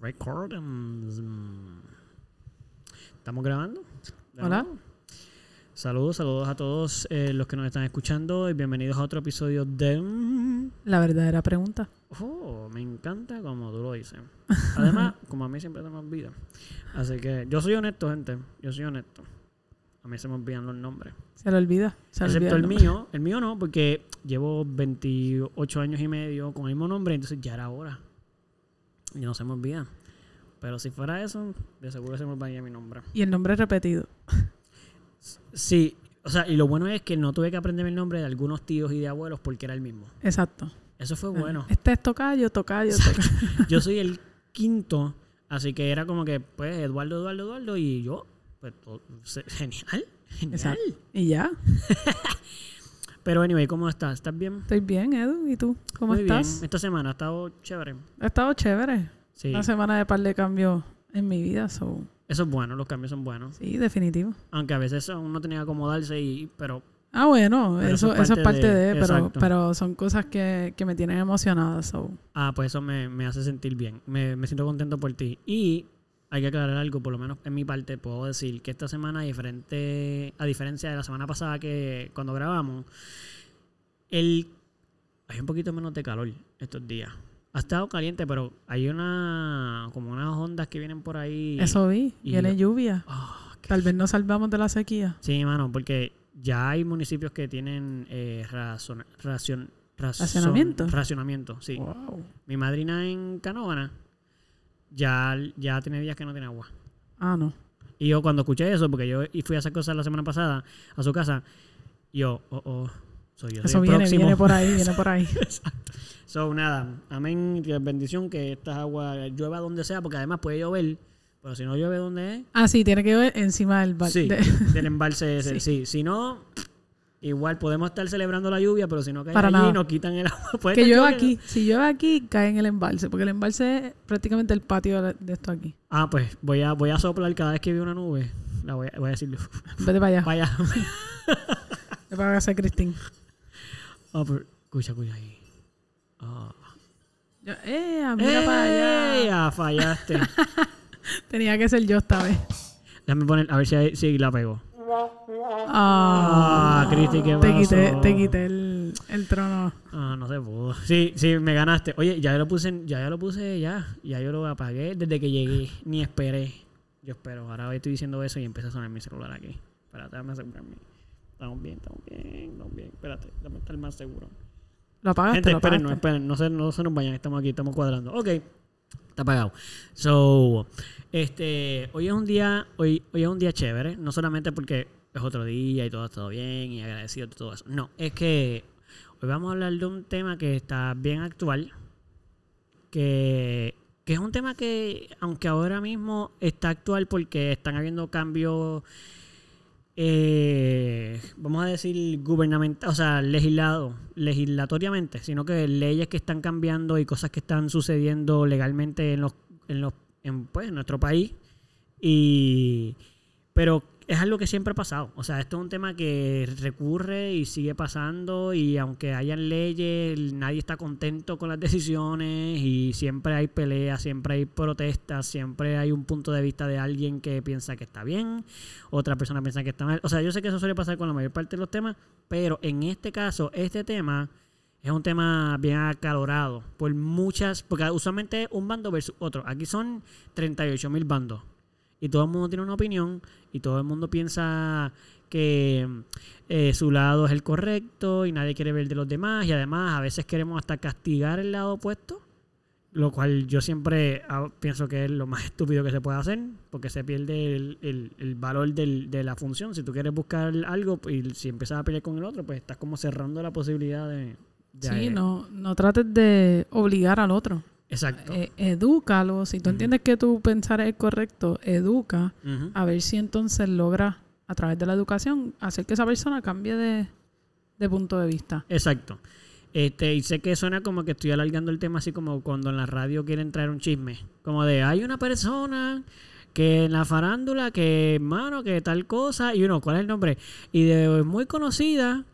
Recordings. ¿Estamos grabando? ¿De Hola. nuevo? Saludos, saludos a todos eh, los que nos están escuchando y bienvenidos a otro episodio de... La verdadera pregunta. Oh, me encanta como tú lo dices. Además, como a mí siempre se me olvida. Así que yo soy honesto, gente. Yo soy honesto. A mí se me olvidan los nombres. Se le olvida. Se Excepto olvida el mío. El mío no, porque llevo 28 años y medio con el mismo nombre, entonces ya era hora. Y no se me olvida. Pero si fuera eso, de seguro se me olvidaría mi nombre. Y el nombre repetido. Sí, o sea, y lo bueno es que no tuve que aprenderme el nombre de algunos tíos y de abuelos porque era el mismo. Exacto. Eso fue bueno. Este es tocayo, tocayo, tocayo. Yo soy el quinto, así que era como que, pues, Eduardo, Eduardo, Eduardo, y yo, pues, todo- genial, genial. Exacto. Y ya. Pero, anyway, ¿cómo estás? ¿Estás bien? Estoy bien, Edu. ¿Y tú? ¿Cómo Muy estás? bien. Esta semana ha estado chévere. Ha estado chévere. Sí. Una semana de par de cambios en mi vida. So, Eso es bueno, los cambios son buenos. sí, definitivo. Aunque a veces uno tenía que acomodarse y... Pero Ah, bueno, Pero eso, eso es parte de, pero, exacto. pero son cosas que, que me tienen emocionada. So. Ah, pues eso me, me hace sentir bien. Me, me siento contento por ti. Y hay que aclarar algo, por lo menos en mi parte, puedo decir que esta semana, diferente, a diferencia de la semana pasada que cuando grabamos, el, hay un poquito menos de calor estos días. Ha estado caliente, pero hay una como unas ondas que vienen por ahí. Eso vi. y- Viene lluvia. Ah, Tal vez nos salvamos de la sequía. Sí, mano, porque ya hay municipios que tienen eh, razón, racion- razón- ¿Racionamiento? Racionamiento, sí. Wow. Mi madrina en Canóvana ya, ya tiene días que no tiene agua. Ah, no. Y yo cuando escuché eso, porque yo y fui a hacer cosas la semana pasada a su casa, yo, oh, oh, soy yo. soy Eso viene, próximo. viene por ahí, viene por ahí. So, nada, amén, bendición que estas aguas llueva donde sea, porque además puede llover, pero si no llueve donde es, Ah, sí, tiene que ver encima del sí, de- del embalse ese, sí. Si no, igual podemos estar celebrando la lluvia, pero si no cae Para allí, nada. nos quitan el agua. Puede que llueva aquí. Si llueve aquí, cae en el embalse. Porque el embalse es prácticamente el patio de, esto aquí. Ah, pues voy a, voy a soplar cada vez que veo una nube. La voy a, voy a decirle, Vete para allá. vaya. Vete para casa, Cristín. Ah, pero, escucha, escucha ahí. Ah. Yo, eh, mira para allá. Ah, fallaste. Tenía que ser yo esta vez. Déjame poner, a ver si, si la pego. Ah, Ah, Cristi, ¿qué te quité, te quité el, el trono. Ah, no se pudo. Sí, sí, me ganaste. Oye, ya yo lo puse, en- ya yo lo puse, ya. Ya yo lo apagué desde que llegué. Ni esperé. Yo espero. Ahora estoy diciendo eso y empieza a sonar mi celular aquí. Espérate, déjame asegurarme. Estamos bien, estamos bien, estamos bien. Espérate, déjame estar más seguro. Lo apagaste, Gente, lo esperen, no, esperen, no se, no se nos vayan, estamos aquí, estamos cuadrando. Ok, está apagado. So, este, hoy es un día, hoy, hoy es un día chévere, no solamente porque es otro día y todo ha estado bien y agradecido de todo eso. No, es que hoy vamos a hablar de un tema que está bien actual, que, que es un tema que, aunque ahora mismo está actual porque están habiendo cambios eh, vamos a decir, gubernamental, o sea, legislado, legislatoriamente, sino que leyes que están cambiando y cosas que están sucediendo legalmente en los, en los, en, pues, nuestro país. Y, pero es algo que siempre ha pasado. O sea, esto es un tema que recurre y sigue pasando y aunque hayan leyes, nadie está contento con las decisiones y siempre hay peleas, siempre hay protestas, siempre hay un punto de vista de alguien que piensa que está bien, otra persona piensa que está mal. O sea, yo sé que eso suele pasar con la mayor parte de los temas, pero en este caso, este tema es un tema bien acalorado por muchas, porque usualmente es un bando versus otro. Aquí son 38 mil bandos y todo el mundo tiene una opinión y todo el mundo piensa que eh, su lado es el correcto y nadie quiere ver de los demás y además a veces queremos hasta castigar el lado opuesto, lo cual yo siempre ah, pienso que es lo más estúpido que se puede hacer porque se pierde el, el- el valor del- de la función. Si tú quieres buscar algo y si empiezas a pelear con el otro, pues estás como cerrando la posibilidad de... de- Sí, no, no trates de obligar al otro. Exacto. Eh, edúcalo. Si tú entiendes que tu pensar es correcto, educa. A ver si entonces logra, a través de la educación, hacer que esa persona cambie de, de punto de vista. Exacto. Este, y sé que suena como que estoy alargando el tema así como cuando en la radio quieren traer un chisme. Como de, hay una persona que en la farándula, que hermano, que tal cosa, y uno, ¿cuál es el nombre? Y de muy conocida,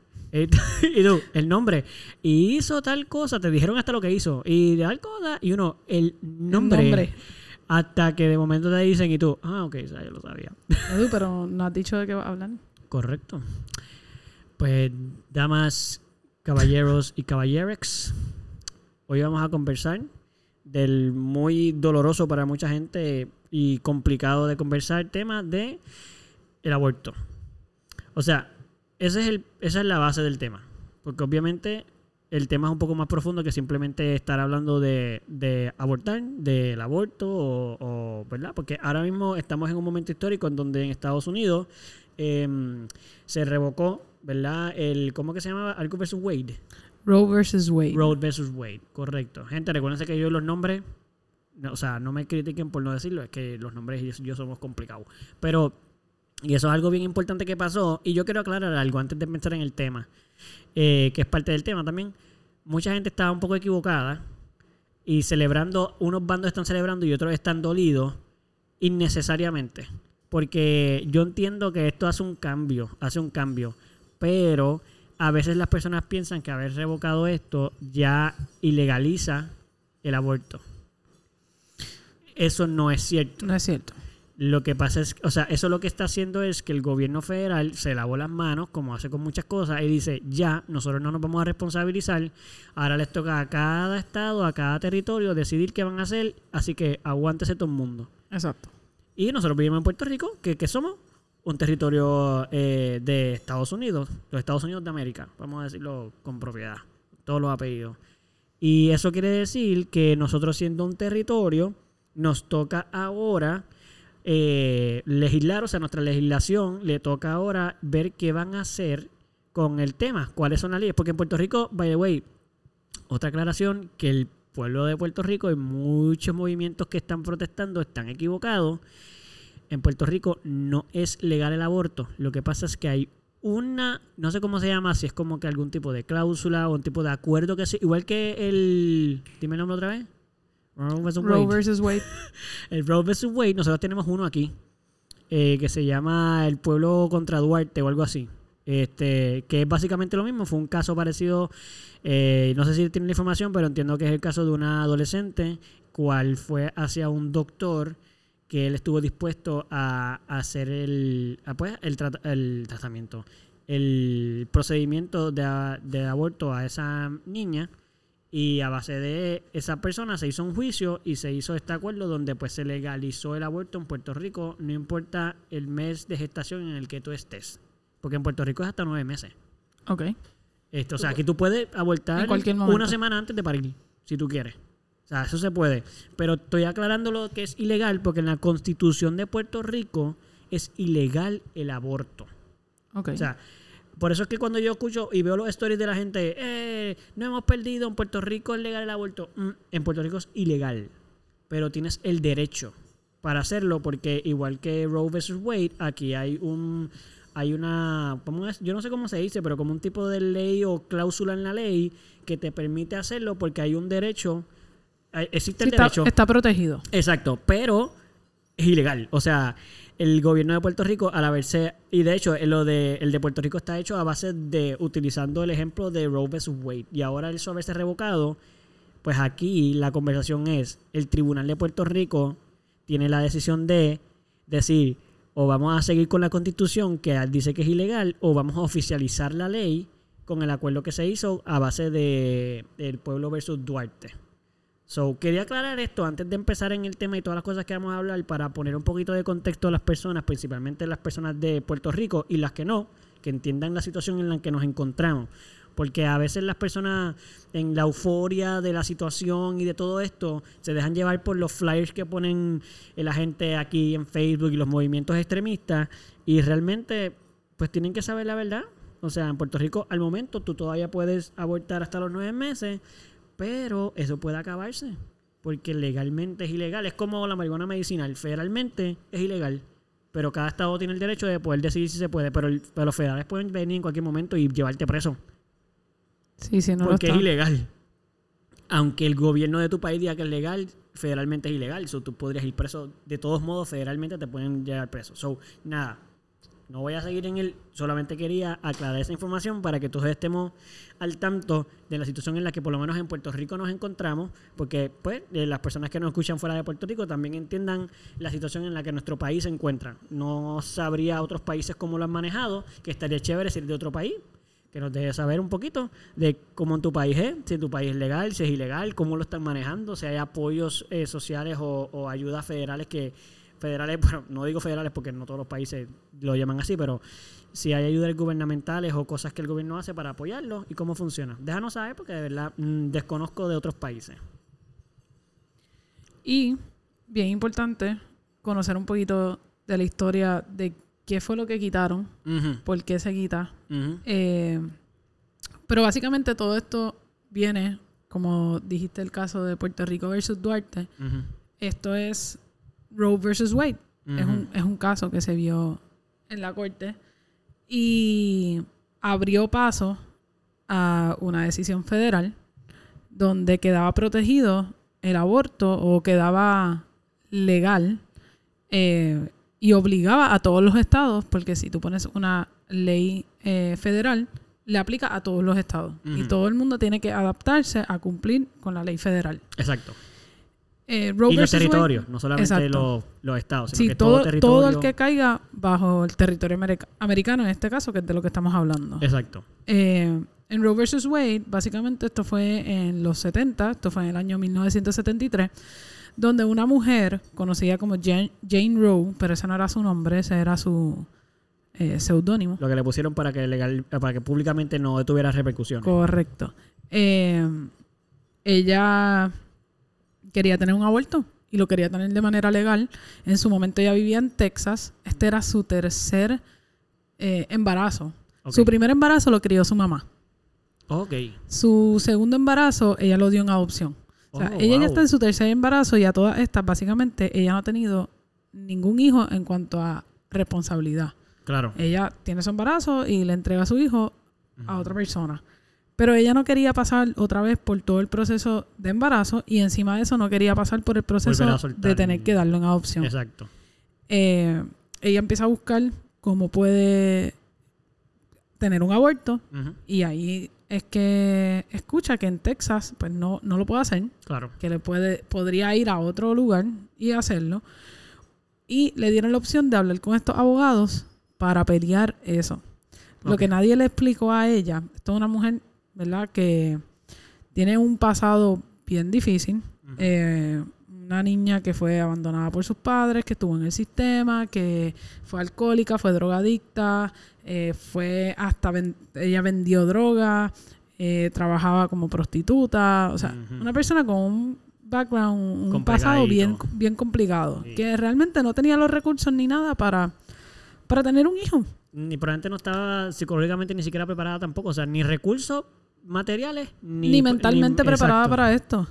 y tú, el nombre, y hizo tal cosa, te dijeron hasta lo que hizo, y de tal cosa, y uno, el nombre. nombre. Hasta que de momento te dicen y tú, ah, ok, yo lo sabía. Edu, pero no has dicho de qué vas a hablar. Correcto. Pues, damas, caballeros y caballerex, hoy vamos a conversar del muy doloroso para mucha gente y complicado de conversar tema de el aborto. O sea, ese es el, esa es la base del tema. Porque obviamente el tema es un poco más profundo que simplemente estar hablando de, de abortar, del aborto, o, o, ¿verdad? Porque ahora mismo estamos en un momento histórico en donde en Estados Unidos em, se revocó, ¿verdad? El, ¿Cómo que se llamaba? Algo versus Wade. Roe versus Wade. Roe versus Wade, correcto. Gente, recuérdense que yo los nombres, no, o sea, no me critiquen por no decirlo, es que los nombres y yo somos complicados. Pero, y eso es algo bien importante que pasó, y yo quiero aclarar algo antes de pensar en el tema, eh, que es parte del tema también. Mucha gente estaba un poco equivocada y celebrando, unos bandos están celebrando y otros están dolidos innecesariamente. Porque yo entiendo que esto hace un cambio, hace un cambio, pero a veces las personas piensan que haber revocado esto ya ilegaliza el aborto. Eso no es cierto. No es cierto. Lo que pasa es, o sea, eso lo que está haciendo es que el gobierno federal se lavó las manos, como hace con muchas cosas, y dice, ya, nosotros no nos vamos a responsabilizar, ahora les toca a cada estado, a cada territorio decidir qué van a hacer, así que aguántese todo el mundo. Exacto. Y nosotros vivimos en Puerto Rico, que, que somos un territorio eh, de Estados Unidos, los Estados Unidos de América, vamos a decirlo con propiedad, todos los apellidos. Y eso quiere decir que nosotros siendo un territorio, nos toca ahora eh, legislar, o sea, nuestra legislación le toca ahora ver qué van a hacer con el tema, cuáles son las leyes, porque en Puerto Rico, by the way, otra aclaración, que el pueblo de Puerto Rico y muchos movimientos que están protestando están equivocados. En Puerto Rico no es legal el aborto. Lo que pasa es que hay una, no sé cómo se llama, si es como que algún tipo de cláusula o un tipo de acuerdo que sí, igual que el, dime el nombre otra vez. Roe Roe Wade. versus Wade. El Roe versus Wade, nosotros tenemos uno aquí, eh, que se llama El Pueblo contra Duarte o algo así. Este, que es básicamente lo mismo, fue un caso parecido, eh, no sé si tiene la información, pero entiendo que es el caso de una adolescente, cual fue hacia un doctor que él estuvo dispuesto a, hacer el, a, pues, el, trata- el tratamiento, el procedimiento de aborto a esa niña y a base de esa persona se hizo un juicio y se hizo este acuerdo donde pues se legalizó el aborto en Puerto Rico, no importa el mes de gestación en el que tú estés. Porque en Puerto Rico es hasta nueve meses. Ok. Esto, o sea, aquí tú puedes abortar cualquier una semana antes de parir, si tú quieres. O sea, eso se puede. Pero estoy aclarando lo que es ilegal porque en la constitución de Puerto Rico es ilegal el aborto. Ok. O sea, por eso es que cuando yo escucho y veo los stories de la gente, eh, no hemos perdido, en Puerto Rico es legal el aborto. Mm, en Puerto Rico es ilegal, pero tienes el derecho para hacerlo porque igual que Roe versus Wade, aquí hay un hay una, ¿cómo es? yo no sé cómo se dice, pero como un tipo de ley o cláusula en la ley que te permite hacerlo porque hay un derecho, eh, existe Sí, el está, derecho. está protegido. Exacto, pero es ilegal. O sea, el gobierno de Puerto Rico, al haberse. Y de hecho, el de Puerto Rico está hecho a base de. utilizando el ejemplo de Roe vs. Wade. Y ahora eso haberse revocado, pues aquí la conversación es: el Tribunal de Puerto Rico tiene la decisión de decir, o vamos a seguir con la constitución que dice que es ilegal, o vamos a oficializar la ley con el acuerdo que se hizo a base de el pueblo versus Duarte. So, quería aclarar esto antes de empezar en el tema y todas las cosas que vamos a hablar para poner un poquito de contexto a las personas, principalmente las personas de Puerto Rico y las que no, que entiendan la situación en la que nos encontramos. Porque a veces las personas en la euforia de la situación y de todo esto se dejan llevar por los flyers que ponen la gente aquí en Facebook y los movimientos extremistas y realmente pues tienen que saber la verdad. O sea, en Puerto Rico al momento tú todavía puedes abortar hasta los nueve meses, pero eso puede acabarse. Porque legalmente es ilegal. Es como la marihuana medicinal. Federalmente es ilegal. Pero cada estado tiene el derecho de poder decidir si se puede. Pero, el- pero los federales pueden venir en cualquier momento y llevarte preso. Sí, sí, no lo porque está. es ilegal. Aunque el gobierno de tu país diga que es legal, federalmente es ilegal. So, tú podrías ir preso. De todos modos, federalmente te pueden llevar preso. So, nada. No voy a seguir en él, solamente quería aclarar esa información para que todos estemos al tanto de la situación en la que por lo menos en Puerto Rico nos encontramos, porque pues eh, las personas que nos escuchan fuera de Puerto Rico también entiendan la situación en la que nuestro país se encuentra. No sabría otros países cómo lo han manejado, que estaría chévere ser de otro país, que nos deje saber un poquito de cómo en tu país es, si tu país es legal, si es ilegal, cómo lo están manejando, si hay apoyos eh, sociales o ayudas federales que federales, bueno, no digo federales porque no todos los países lo llaman así, pero si hay ayudas gubernamentales o cosas que el gobierno hace para apoyarlo y cómo funciona. Déjanos saber porque de verdad mm, desconozco de otros países. Y, bien importante, conocer un poquito de la historia de qué fue lo que quitaron, por qué se quita. Eh, pero básicamente todo esto viene, como dijiste el caso de Puerto Rico versus Duarte, esto es Roe versus Wade. Es, un, es un caso que se vio en la corte y abrió paso a una decisión federal donde quedaba protegido el aborto o quedaba legal eh, y obligaba a todos los estados, porque si tú pones una ley eh, federal, le aplica a todos los estados y todo el mundo tiene que adaptarse a cumplir con la ley federal. Exacto. Eh, Roe Y los versus Wade- territorios, no solamente los, los estados, sino Sí, que todo, todo todo, territorio. el que caiga bajo el territorio america- americano, en este caso, que es de lo que estamos hablando. Exacto. Eh, en Roe vs. Wade, básicamente esto fue en los 70, esto fue en el año 1973, donde una mujer conocida como Jane, Jane Roe, pero ese no era su nombre, ese era su eh, seudónimo. Lo que le pusieron para que legal, para que públicamente no tuviera repercusiones. Correcto. Eh, ella quería tener un aborto y lo quería tener de manera legal. En su momento ella vivía en Texas. Este era su tercer eh, embarazo. Su primer embarazo lo crió su mamá. Ok. Su segundo embarazo ella lo dio en adopción. O sea, Oh, ella ya está en su tercer embarazo y a todas estas, básicamente, ella no ha tenido ningún hijo en cuanto a responsabilidad. Claro. Ella tiene su embarazo y le entrega a su hijo a otra persona. Pero ella no quería pasar otra vez por todo el proceso de embarazo y encima de eso no quería pasar por el proceso de tener que darlo en adopción. Exacto. Eh, ella empieza a buscar cómo puede tener un aborto y ahí es que escucha que en Texas pues no, no lo puede hacer, Claro. que le puede, podría ir a otro lugar y hacerlo. Y le dieron la opción de hablar con estos abogados para pelear eso. Lo que nadie le explicó a ella, esto es una mujer, ¿verdad? Que tiene un pasado bien difícil. Eh, una niña que fue abandonada por sus padres, que estuvo en el sistema, que fue alcohólica, fue drogadicta, eh, fue hasta ven- ella vendió droga, eh, trabajaba como prostituta, o sea, una persona con un background, un pasado bien, bien complicado, Sí. que realmente no tenía los recursos ni nada para, para tener un hijo. Ni probablemente no estaba psicológicamente ni siquiera preparada tampoco. O sea, ni recursos materiales, ni, Ni, mentalmente ni- preparada exacto. para esto.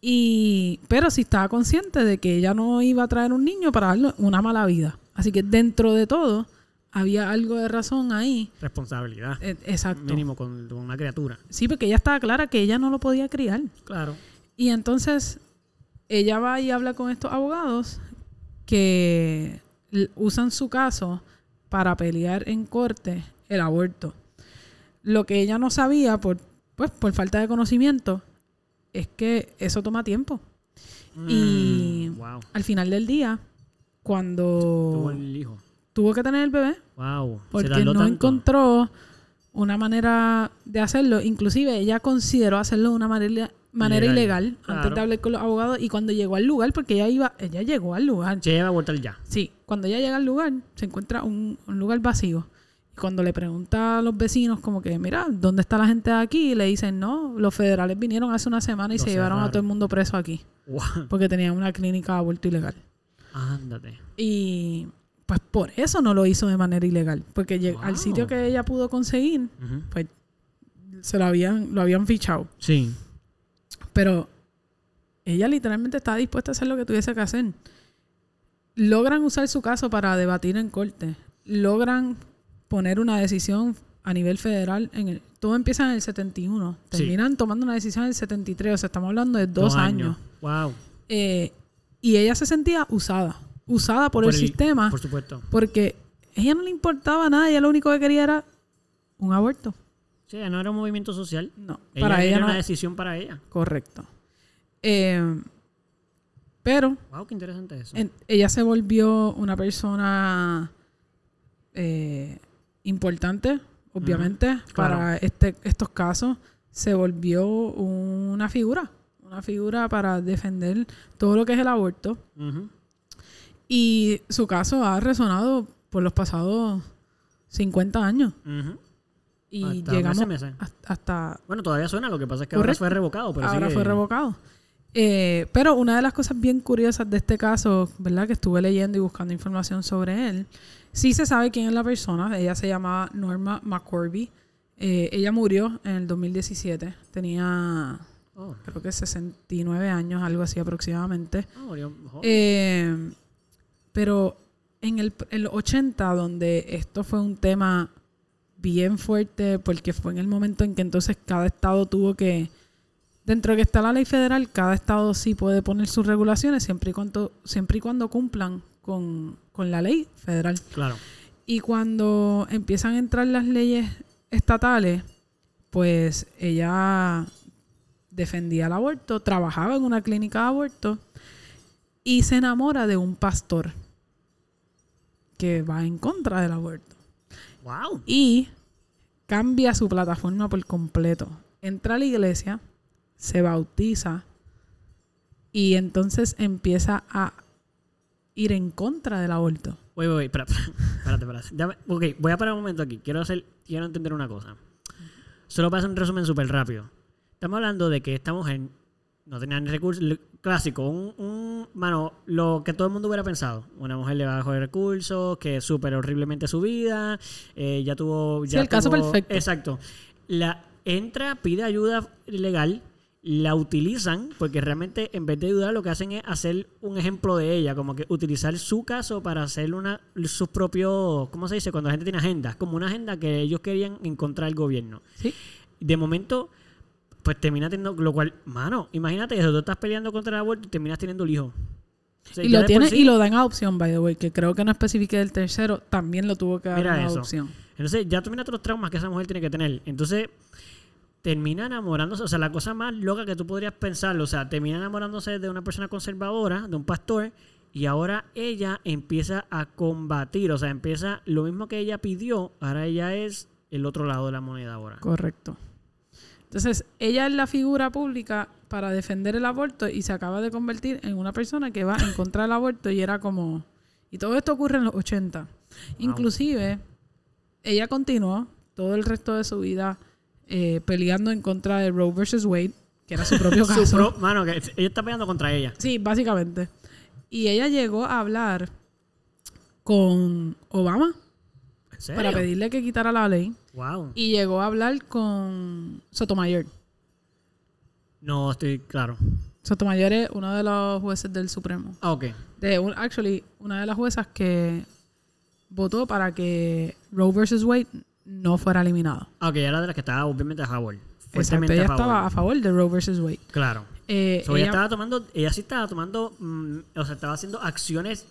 Y, pero sí estaba consciente de que ella no iba a traer un niño para darle una mala vida. Así que dentro de todo, había algo de razón ahí. Responsabilidad. Eh, exacto. Mínimo con, con una criatura. Sí, porque ella estaba clara que ella no lo podía criar. Claro. Y entonces ella va y habla con estos abogados que usan su caso para pelear en corte el aborto. Lo que ella no sabía, por, pues, por falta de conocimiento, es que eso toma tiempo. Y- Mm, wow. Al final del día, cuando Tuvo el hijo. tuvo que tener el bebé, Wow. Porque no tanto. encontró una manera de hacerlo. Inclusive ella consideró hacerlo de una manera, manera Ilegal, ilegal antes de hablar con los abogados y cuando llegó al lugar, porque ella iba, ella llegó al lugar. Se a ya. Sí, cuando ella llega al lugar, se encuentra un, un lugar vacío. Y cuando le pregunta a los vecinos como que, mira, ¿dónde está la gente de aquí? Y le dicen, no, los federales vinieron hace una semana y Lo se llevaron a todo el mundo preso aquí. Wow. Porque tenían una clínica de aborto ilegal. Ándate. Y pues por eso no lo hizo de manera ilegal. Porque al sitio que ella pudo conseguir, pues se lo habían, lo habían fichado. Sí. Pero ella literalmente estaba dispuesta a hacer lo que tuviese que hacer. Logran usar su caso para debatir en corte. Logran poner una decisión a nivel federal. En el, todo empieza en el 71. Sí. Terminan tomando una decisión en el 73. O sea, estamos hablando de dos, años. Wow. Eh, y ella se sentía usada. Usada por, el, sistema. Por supuesto. Porque ella no le importaba nada, ella lo único que quería era un aborto. Sí, no era un movimiento social. No, Ella para ella era no. una decisión para ella. Correcto. Eh, pero Wow, qué interesante eso. en- ella se volvió una persona eh, importante, obviamente, claro. para este, estos casos. Se volvió una figura, una figura para defender todo lo que es el aborto. Y su caso ha resonado por los pasados 50 años. Ujú. Y Hasta llegamos meses, meses. hasta- Bueno, todavía suena, lo que pasa es que ahora fue revocado. Pero ahora sigue- fue revocado. Eh, pero una de las cosas bien curiosas de este caso, ¿verdad? Que estuve leyendo y buscando información sobre él, sí se sabe quién es la persona. Ella se llamaba Norma McCorby. Eh, ella murió en el 2017. Tenía, Oh, creo que 69 años, algo así aproximadamente. ah, murió. Eh, pero en el, los 80, donde esto fue un tema bien fuerte, porque fue en el momento en que entonces cada estado tuvo que, dentro de que está la ley federal, cada estado sí puede poner sus regulaciones siempre y cuando, siempre y cuando cumplan con, con la ley federal. Claro. Y cuando empiezan a entrar las leyes estatales, pues ella defendía el aborto, trabajaba en una clínica de aborto y se enamora de un pastor que va en contra del aborto. Wow. Y cambia su plataforma por completo. Entra a la iglesia, se bautiza y entonces empieza a ir en contra del aborto. Wait, wait, espera, espérate, espérate. Dame- ok, voy a parar un momento aquí. Quiero hacer, quiero entender una cosa. Solo para hacer un resumen súper rápido. Estamos hablando de que esta mujer no tenía ni recursos. Clásico, un, un- Mano, lo que todo el mundo hubiera pensado. Una mujer de bajos recursos, que súper horriblemente su vida. eh, ya tuvo. Sí, Ya el caso perfecto. Exacto. La entra, pide ayuda legal. La utilizan porque realmente en vez de ayudar lo que hacen es hacer un ejemplo de ella, como que utilizar su caso para hacer una sus propios, ¿cómo se dice? Cuando la gente tiene agendas, como una agenda que ellos querían encontrar el gobierno. ¿Sí? De momento, pues termina teniendo, lo cual, mano, imagínate eso, tú estás peleando contra el aborto y terminas teniendo el hijo. O sea, Y lo tiene sí- y lo dan a adopción, by the way, que creo que no especifique el tercero, también lo tuvo que dar eso. adopción. Entonces, ya termina todos los traumas que esa mujer tiene que tener. Entonces, termina enamorándose. O sea, la cosa más loca que tú podrías pensarlo. O sea, termina enamorándose de una persona conservadora, de un pastor. Y ahora ella empieza a combatir. O sea, empieza lo mismo que ella pidió. Ahora ella es el otro lado de la moneda ahora. Correcto. Entonces, ella es la figura pública para defender el aborto y se acaba de convertir en una persona que va en contra del aborto y era como... Y todo esto ocurre en los 80. Inclusive, ella continuó todo el resto de su vida eh, peleando en contra de Roe versus Wade, que era su propio Su caso. pro- mano, que ella está peleando contra ella. Sí, básicamente. Y ella llegó a hablar con Obama ¿En serio? para pedirle que quitara la ley. Wow. Y llegó a hablar con Sotomayor. No estoy claro. Sotomayor es uno de los jueces del Supremo. Ah, ok. De un, actually, una de las juezas que votó para que Roe versus Wade no fuera eliminado. Ah, ok, era de las que estaba obviamente a favor. Exacto, ella a favor. estaba a favor de Roe versus Wade. Claro. Eh, So, ella, ella- estaba tomando, ella sí estaba tomando, mm, o sea, estaba haciendo acciones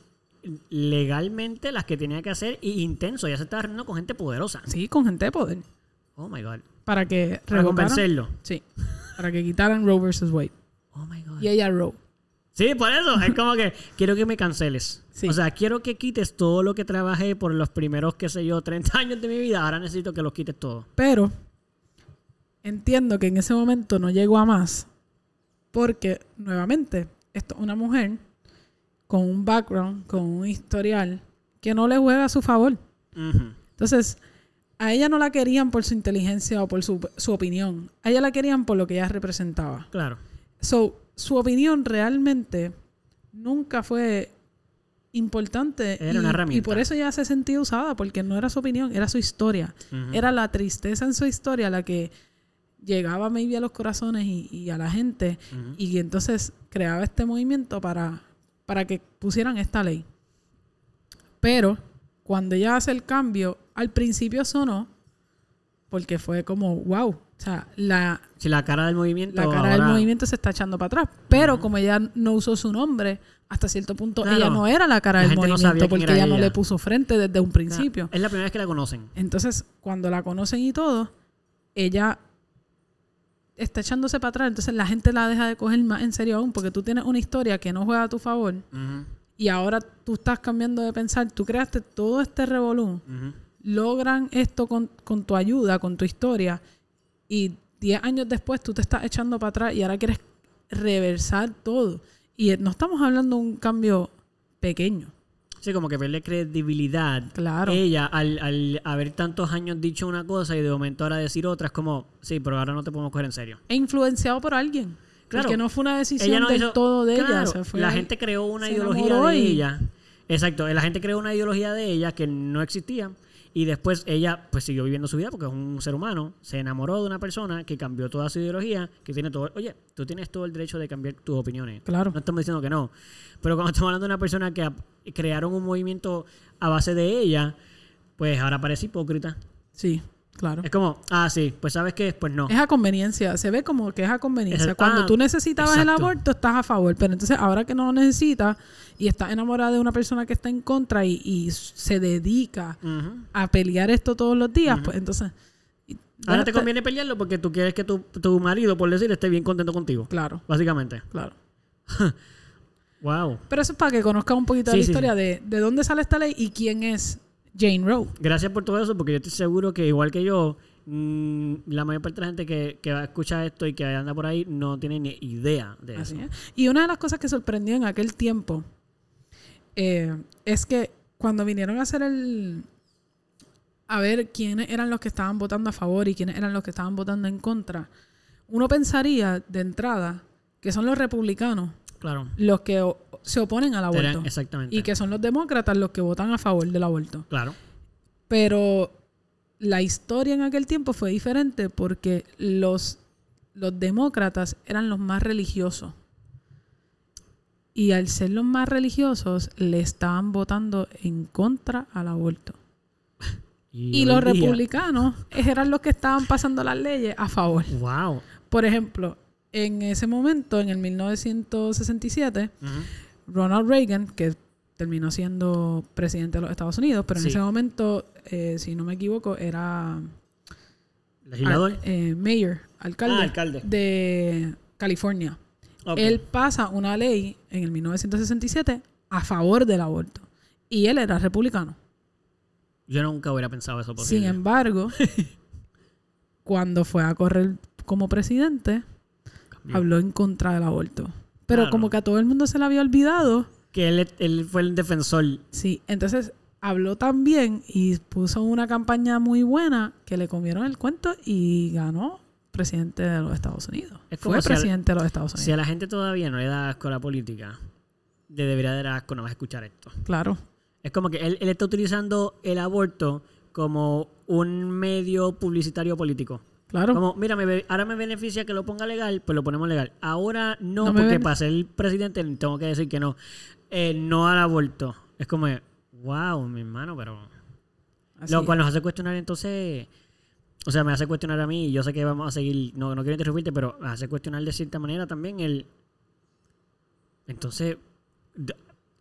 legalmente las que tenía que hacer y intenso. Ella se estaba reuniendo con gente poderosa. sí, con gente de poder. Oh my god. Para que Para revocaran- convencerlo. Sí, para que quitaran Roe versus Wade. Oh my god. Y ella Roe. Sí, por eso. Es como que quiero que me canceles. Sí. O sea, quiero que quites todo lo que trabajé por los primeros, qué sé yo, 30 años de mi vida. Ahora necesito que los quites todo. Pero entiendo que en ese momento no llegó a más. Porque, nuevamente, esto es una mujer con un background, con un historial, que no le juega a su favor. Ujú. Entonces, a ella no la querían por su inteligencia o por su, su opinión. A ella la querían por lo que ella representaba. Claro. So, su opinión realmente nunca fue importante. Era y, una herramienta. y por eso ella se sentía usada, porque no era su opinión, era su historia. Era la tristeza en su historia la que llegaba maybe a los corazones y, y a la gente. Y entonces creaba este movimiento para, para que pusieran esta ley. Pero cuando ella hace el cambio, al principio sonó porque fue como, wow, o sea, la, Si la cara del movimiento. la cara del movimiento se está echando para atrás. Pero como ella no usó su nombre, hasta cierto punto Claro. ella no era la cara La del no movimiento porque ella no le puso frente desde un principio. Es la primera vez que la conocen. Entonces, cuando la conocen y todo, ella está echándose para atrás. Entonces, la gente la deja de coger más en serio aún porque tú tienes una historia que no juega a tu favor y ahora tú estás cambiando de pensar. Tú creaste todo este revolú. ujú. Logran esto con, con tu ayuda, con tu historia y 10 años después tú te estás echando para atrás y ahora quieres reversar todo. Y eh, no estamos hablando de un cambio pequeño. Sí, como que verle credibilidad. Claro. Ella, al, al haber tantos años dicho una cosa y de momento ahora decir otra, es como, sí, pero ahora no te podemos coger en serio. E influenciado por alguien. Claro. Porque no fue una decisión Ella no del hizo- todo de ella. Claro, o sea, fue la gente creó una ideología de y- ella. Exacto, la gente creó una ideología de ella que no existía. Y después ella pues siguió viviendo su vida porque es un ser humano. Se enamoró de una persona que cambió toda su ideología, que tiene todo... Oye, tú tienes todo el derecho de cambiar tus opiniones. Claro. No estamos diciendo que no. Pero cuando estamos hablando de una persona que crearon un movimiento a base de ella, pues ahora parece hipócrita. Sí, claro. Es como, ah, sí, pues sabes qué, pues no. Es a conveniencia. Se ve como que es a conveniencia. Cuando Ah, tú necesitabas el exacto. aborto, estás a favor. Pero entonces, ahora que no lo necesitas y estás enamorada de una persona que está en contra y, y se dedica a pelear esto todos los días, pues entonces. Ahora te conviene pelearlo porque tú quieres que tu, tu marido, por decir, esté bien contento contigo. Claro, Básicamente. claro. Wow. Pero eso es para que conozcas un poquito de la sí, historia de, de dónde sale esta ley y quién es Jane Roe. Gracias por todo eso porque yo estoy seguro que igual que yo, mm, la mayor parte de la gente que, que va a escuchar esto y que anda por ahí no tiene ni idea de Así eso. es. Y una de las cosas que sorprendió en aquel tiempo eh, es que cuando vinieron a hacer el. a ver quiénes eran los que estaban votando a favor y quiénes eran los que estaban votando en contra, uno pensaría de entrada que son los republicanos Claro. los que se oponen al aborto exactamente. y que son los demócratas los que votan a favor del aborto. Claro. Pero la historia en aquel tiempo fue diferente porque los, los demócratas eran los más religiosos. Y al ser los más religiosos, le estaban votando en contra al aborto. Y, hoy los día- republicanos eran los que estaban pasando las leyes a favor. Wow. Por ejemplo, en ese momento, en el 1967, Ujú. Ronald Reagan, que terminó siendo presidente de los Estados Unidos, pero en Sí. ese momento, eh, si no me equivoco, era Legislador. al- eh, mayor, alcalde, Ah, alcalde. de California. Él pasa una ley en el 1967 a favor del aborto. Y él era republicano. Yo nunca hubiera pensado eso Sin posible. embargo, cuando fue a correr como presidente, Habló en contra del aborto. Pero Claro. como que a todo el mundo se le había olvidado, Que él, él fue el defensor. Sí, entonces habló tan bien y puso una campaña muy buena que le comieron el cuento y ganó presidente de los Estados Unidos. Es como Fue si al- presidente de los Estados Unidos. Si a la gente todavía no le da asco a la política, le debería dar asco nada más escuchar esto. Claro, Es como que él, él está utilizando el aborto como un medio publicitario político. Claro. Como, mira, me ahora me beneficia que lo ponga legal, pues lo ponemos legal. Ahora no, porque para ser presidente tengo que decir que no. Eh, no al aborto. Es como, wow, mi hermano, pero... Así Lo es. cual nos hace cuestionar entonces... O sea, me hace cuestionar a mí y yo sé que vamos a seguir... No, no quiero interrumpirte, pero me hace cuestionar de cierta manera también el... Entonces,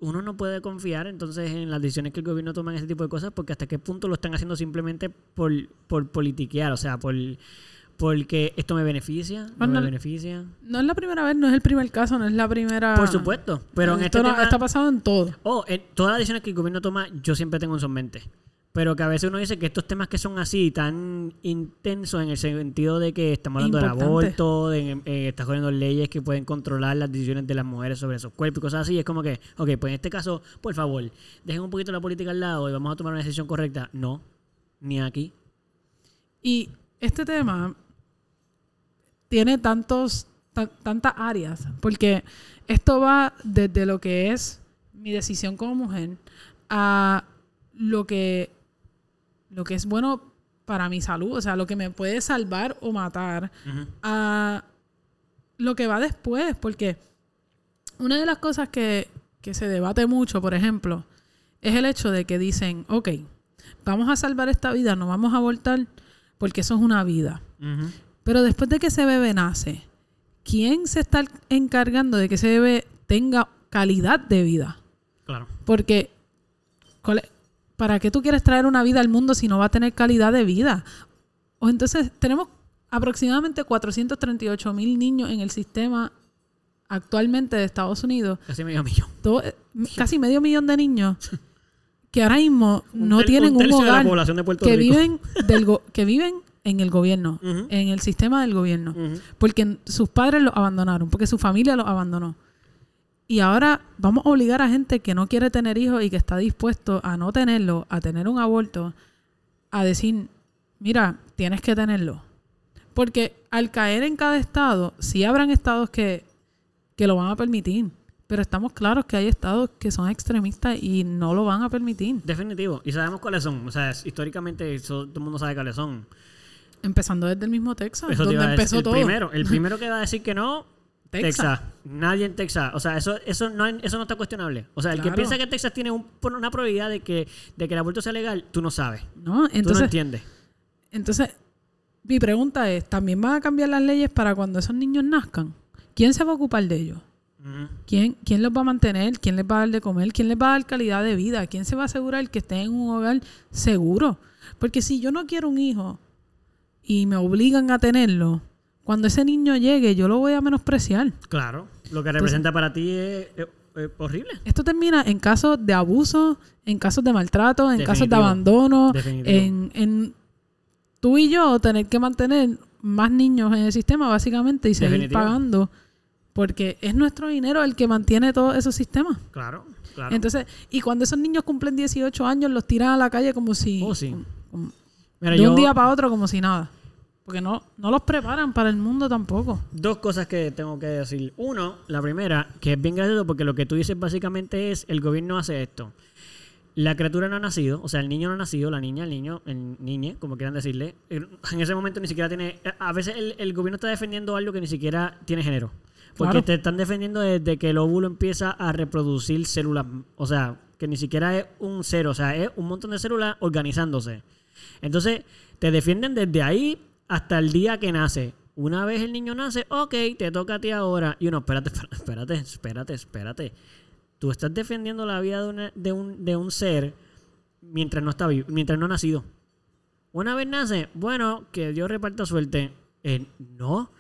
uno no puede confiar entonces en las decisiones que el gobierno toma en ese tipo de cosas porque hasta qué punto lo están haciendo simplemente por, por politiquear, o sea, por porque esto me beneficia, no Bueno, me beneficia. No es la primera vez, no es el primer caso, no es la primera... Por supuesto, pero en Esto este no- tema... está pasado en todo. Oh, en todas las decisiones que el gobierno toma, yo siempre tengo eso en mente. Pero que a veces uno dice que estos temas que son así, tan intensos en el sentido de que estamos hablando del aborto, de eh, estás poniendo leyes que pueden controlar las decisiones de las mujeres sobre sus cuerpos y cosas así, es como que, ok, pues en este caso, por favor, dejen un poquito la política al lado y vamos a tomar una decisión correcta. No, ni aquí. Y este tema tiene tantos, ta- tantas áreas, porque esto va desde lo que es mi decisión como mujer a lo que, lo que es bueno para mi salud, o sea, lo que me puede salvar o matar, a lo que va después, porque una de las cosas que, que se debate mucho, por ejemplo, es el hecho de que dicen, ok, vamos a salvar esta vida, no vamos a abortar, porque eso es una vida. Pero después de que ese bebé nace, ¿quién se está encargando de que ese bebé tenga calidad de vida? Claro. Porque, ¿cuál es- ¿para qué tú quieres traer una vida al mundo si no va a tener calidad de vida? O entonces tenemos aproximadamente 438 mil niños en el sistema actualmente de Estados Unidos. Casi medio millón. Todo- eh, casi medio millón de niños que ahora mismo no tienen un, hogar población de Puerto que Rico. viven, del go- que viven en el gobierno, en el sistema del gobierno porque sus padres los abandonaron, porque su familia los abandonó. Y ahora vamos a obligar a gente que no quiere tener hijos y que está dispuesto a no tenerlo, a tener un aborto, a decir, mira, tienes que tenerlo. Porque al caer en cada estado, sí habrán estados que, que lo van a permitir, pero estamos claros que hay estados que son extremistas y no lo van a permitir. Definitivo. Y sabemos cuáles son. O sea, históricamente eso, todo el mundo sabe cuáles son. Empezando desde el mismo Texas, Eso donde decir. empezó el todo. Primero, el primero que va a decir que no, Texas. Texas. Nadie en Texas. O sea, eso, eso, no, eso no está cuestionable. O sea, el que piensa que Texas tiene un- una probabilidad de que, de que el aborto sea legal, tú no sabes. ¿No? tú no entiendes. Entonces, mi pregunta es, ¿también van a cambiar las leyes para cuando esos niños nazcan? ¿Quién se va a ocupar de ellos? Ujú. ¿Quién, ¿Quién los va a mantener? ¿Quién les va a dar de comer? ¿Quién les va a dar calidad de vida? ¿Quién se va a asegurar que estén en un hogar seguro? Porque si yo no quiero un hijo y me obligan a tenerlo, cuando ese niño llegue yo lo voy a menospreciar. Claro. Lo que representa para ti es, es- es horrible. Esto termina en casos de abuso, en casos de maltrato, en casos de abandono, Definitivo. en, en tú y yo tener que mantener más niños en el sistema básicamente y seguir Definitivo. pagando porque es nuestro dinero el que mantiene todos esos sistemas. Claro. claro. Entonces, y cuando esos niños cumplen 18 años los tiran a la calle como si Oh, sí. como- como- Mira, de yo- un día para otro como si nada. Porque no, no los preparan para el mundo tampoco. Dos cosas que tengo que decir. Uno, la primera, que es bien gracioso porque lo que tú dices básicamente es el gobierno hace esto. La criatura no ha nacido, o sea, el niño no ha nacido, la niña, el niño, el niñe, como quieran decirle. En ese momento ni siquiera tiene... A veces el, el gobierno está defendiendo algo que ni siquiera tiene género. Porque Claro. te están defendiendo desde que el óvulo empieza a reproducir células. O sea, que ni siquiera es un cero, o sea, es un montón de células organizándose. Entonces, te defienden desde ahí hasta el día que nace. Una vez el niño nace, ok, te toca a ti ahora. Y uno, espérate, espérate, espérate, espérate. Tú estás defendiendo la vida de, una- de un, de un ser mientras no está vivo, mientras no ha nacido. Una vez nace, bueno, que Dios reparta suerte. Eh, no. O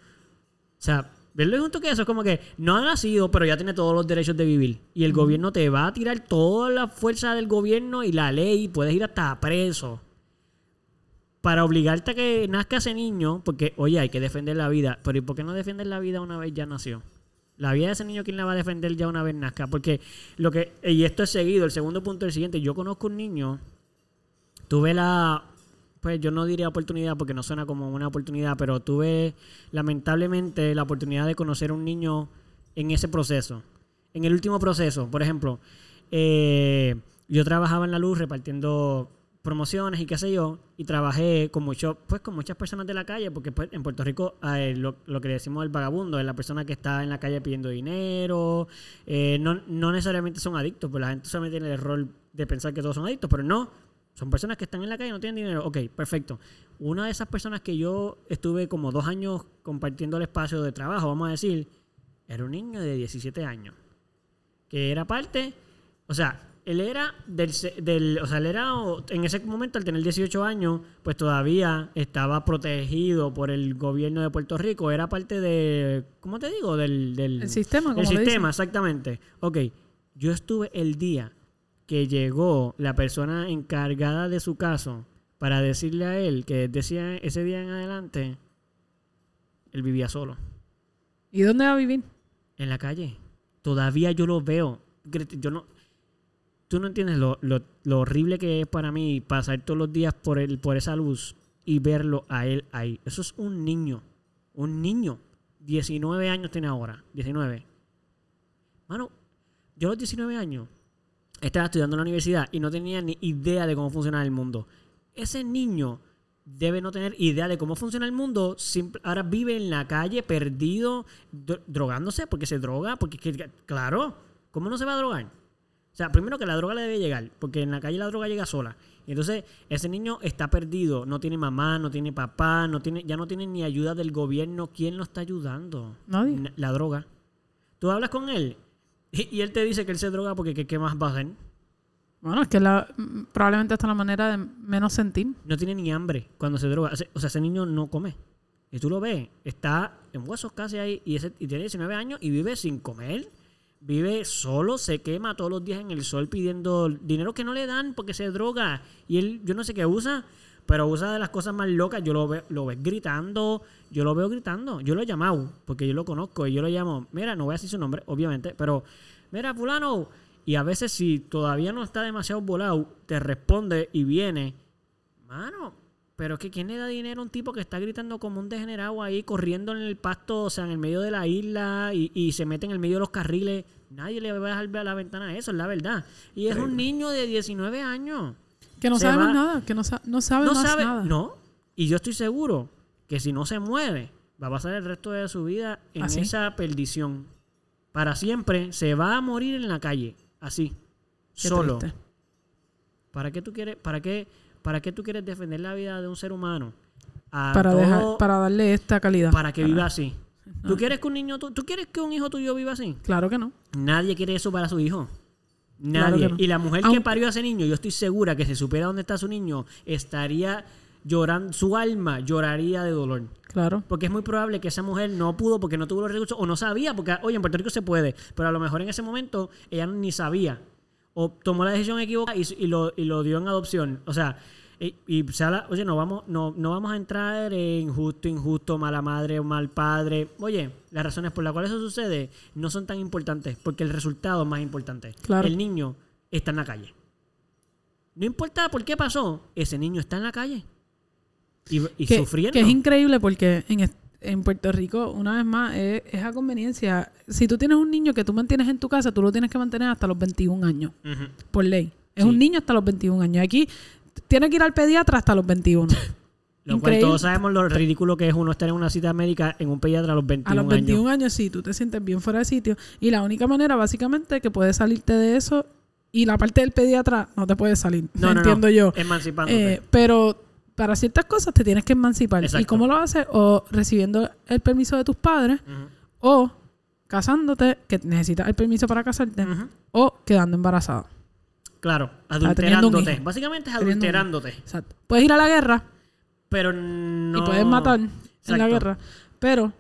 sea, verlo junto que eso es como que no ha nacido, pero ya tiene todos los derechos de vivir. Y el gobierno te va a tirar toda la fuerza del gobierno y la ley. Puedes ir hasta preso para obligarte a que nazca ese niño, porque, oye, hay que defender la vida. Pero ¿y por qué no defender la vida una vez ya nació? La vida de ese niño, ¿quién la va a defender ya una vez nazca? Porque lo que, y esto es seguido, el segundo punto es el siguiente. Yo conozco un niño, tuve la, pues yo no diría oportunidad porque no suena como una oportunidad, pero tuve lamentablemente la oportunidad de conocer a un niño en ese proceso. En el último proceso, por ejemplo, eh, yo trabajaba en la luz repartiendo promociones y qué sé yo, y trabajé con mucho, pues con muchas personas de la calle, porque pues, en Puerto Rico lo, lo que decimos el vagabundo es la persona que está en la calle pidiendo dinero, eh, no, no necesariamente son adictos, pues la gente solamente tiene el error de pensar que todos son adictos, pero no, son personas que están en la calle y no tienen dinero. Ok, perfecto. Una de esas personas que yo estuve como dos años compartiendo el espacio de trabajo, vamos a decir, era un niño de 17 años. Que era parte, o sea, él era del, del o sea, él era, en ese momento al tener 18 años, pues todavía estaba protegido por el gobierno de Puerto Rico, era parte de, ¿cómo te digo? Del, del El sistema, como el sistema, dicen. exactamente. Ok, yo estuve el día que llegó la persona encargada de su caso para decirle a él que desde ese día en adelante él vivía solo ¿Y dónde va a vivir? en la calle. Todavía yo lo veo. Yo no. Tú no entiendes lo, horrible que es para mí pasar todos los días por el, por esa luz y verlo a él ahí. Eso es un niño. Un niño. 19 años tiene ahora. 19. Mano, yo a los 19 años estaba estudiando en la universidad y no tenía ni idea de cómo funciona el mundo. Ese niño debe no tener idea de cómo funciona el mundo. ahora vive en la calle perdido, dro- drogándose porque se droga. Porque, que- claro, ¿cómo no se va a drogar? O sea, primero que la droga le debe llegar, porque en la calle la droga llega sola. Entonces, ese niño está perdido, no tiene mamá, no tiene papá, no tiene, ya no tiene ni ayuda del gobierno. ¿Quién lo está ayudando? Nadie. La droga. Tú hablas con él y, y él te dice que él se droga porque ¿qué, qué más va a hacer? Bueno, es que la, probablemente esta es la manera de menos sentir. No tiene ni hambre cuando se droga. O sea, ese niño no come. Y tú lo ves, está en huesos casi ahí y, ese, y tiene 19 años y vive sin comer. Vive solo, se quema todos los días en el sol pidiendo dinero que no le dan porque se droga. Y él, yo no sé qué usa, pero usa de las cosas más locas. Yo lo veo, lo ves gritando, yo lo veo gritando. Yo lo he llamado porque yo lo conozco y yo lo llamo. Mira, no voy a decir su nombre, obviamente, pero mira, fulano. Y a veces si todavía no está demasiado volado, te responde y viene. Mano, pero es que ¿quién le da dinero a un tipo que está gritando como un degenerado ahí, corriendo en el pasto, o sea, en el medio de la isla y, y se mete en el medio de los carriles? Nadie le va a dejar ver a la ventana eso, es la verdad. Y es un niño de 19 años. Que no Se sabe más nada, que no, sa- no sabe No más sabe, nada. no. Y yo estoy seguro que si no se mueve, va a pasar el resto de su vida en Así. esa perdición. Para siempre se va a morir en la calle, así, Qué solo. triste. ¿Para qué tú quieres, para qué, para qué tú quieres defender la vida de un ser humano? A Para, todo- dejar, para darle esta calidad. para que Para- viva así. No. ¿Tú quieres que un niño, tu- tú quieres que un hijo tuyo viva así? Claro que no. Nadie quiere eso para su hijo. Nadie. no. Y la mujer que parió a ese niño, yo estoy segura que si supiera dónde está su niño, estaría llorando, su alma lloraría de dolor. Claro. Porque es muy probable que esa mujer no pudo porque no tuvo los recursos o no sabía, porque, oye, en Puerto Rico se puede, pero a lo mejor en ese momento ella ni sabía. O tomó la decisión equivocada y, y lo, y lo dio en adopción. O sea, y, y se habla- oye, no vamos, no, no vamos a entrar en justo, injusto, mala madre o mal padre. Oye, las razones por las cuales eso sucede no son tan importantes, porque el resultado es más importante. Claro. El niño está en la calle. No importa por qué pasó, ese niño está en la calle. Y, y que, sufriendo. que es increíble porque en, en Puerto Rico, una vez más, es, es a conveniencia. Si tú tienes un niño que tú mantienes en tu casa, tú lo tienes que mantener hasta los 21 años, por ley. Es Sí. un niño hasta los 21 años. Aquí tiene que ir al pediatra hasta los 21. Lo cual todos sabemos lo ridículo que es uno estar en una cita médica en un pediatra a los 21 A los 21 años. años. sí, tú te sientes bien fuera de sitio. Y la única manera, básicamente, que puedes salirte de eso, y la parte del pediatra no te puede salir. No, no, no. entiendo yo. Emancipándote. Eh, pero para ciertas cosas te tienes que emancipar. ¿Y cómo lo haces? O recibiendo el permiso de tus padres, o casándote, que necesitas el permiso para casarte, o quedando embarazada. Claro, adulterándote. Básicamente es adulterándote. Exacto. Puedes ir a la guerra Pero no... y puedes matar en la guerra, pero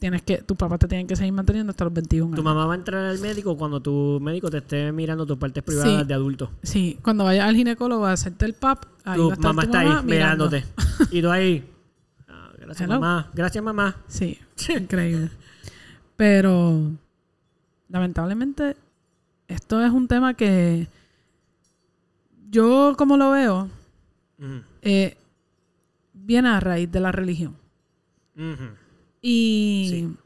tienes que, tus papás te tienen que seguir manteniendo hasta los 21 Tu años. mamá va a entrar al médico cuando tu médico te esté mirando tus partes privadas Sí. de adulto. Sí, cuando vayas al ginecólogo a hacerte el PAP, ahí Tu va a estar mamá tu está ahí mamá mirando. mirándote. y tú ahí... "Ah, gracias, Hello. mamá. Gracias, mamá. Sí, increíble. Pero lamentablemente esto es un tema que yo como lo veo eh, viene a raíz de la religión. ujú. Y Sí.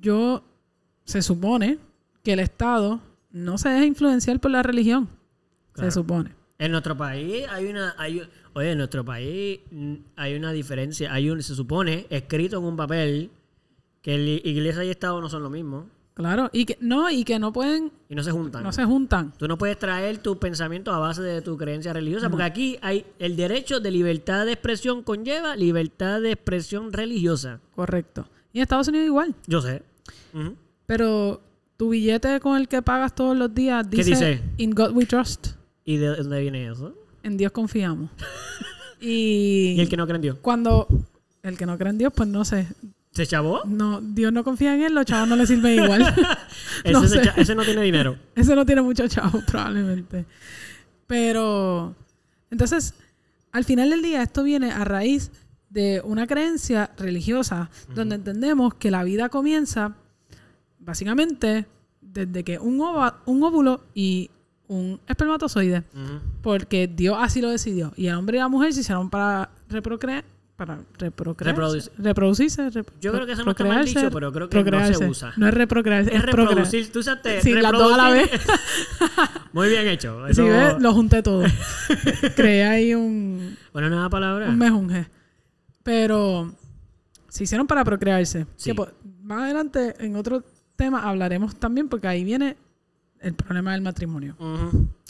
yo se supone que el Estado no se deja influenciar por la religión. Claro. Se supone. En nuestro país hay una, hay, oye, en nuestro país mm, hay una diferencia, hay un, se supone, escrito en un papel, que iglesia y Estado no son lo mismo Claro. Y que no, y que no pueden, y no se juntan. no se juntan. Tú no puedes traer tu pensamiento a base de tu creencia religiosa, porque aquí hay el derecho de libertad de expresión conlleva libertad de expresión religiosa. Correcto. Y en Estados Unidos igual. Yo sé. Pero tu billete con el que pagas todos los días ¿Qué dice, dice? In God we trust. ¿Y de dónde viene eso? En Dios confiamos. y, ¿Y el que no cree en Dios? cuando el que no cree en Dios, pues no sé. ¿Se chavó? No, Dios no confía en él, los chavos no le sirven igual. Ese, No se ese no tiene dinero. Ese no tiene mucho chavo, probablemente. Pero, entonces, al final del día, esto viene a raíz de una creencia religiosa, donde entendemos que la vida comienza, básicamente, desde que un, ova- un óvulo y un espermatozoide, porque Dios así lo decidió. Y el hombre y la mujer se hicieron para reprocrear. Para reproducirse. rep- Yo creo que eso no está mal dicho, pero creo que no se usa. No es reprocrearse, Es reproducir. Tú usaste Sí, las dos a la vez. Muy bien hecho. Si Eso- ves, lo junté todo. Creé ahí un, Una nueva palabra. un mejunje. Pero se hicieron para procrearse. Sí. Que po- más adelante, en otro tema, hablaremos también, porque ahí viene el problema del matrimonio.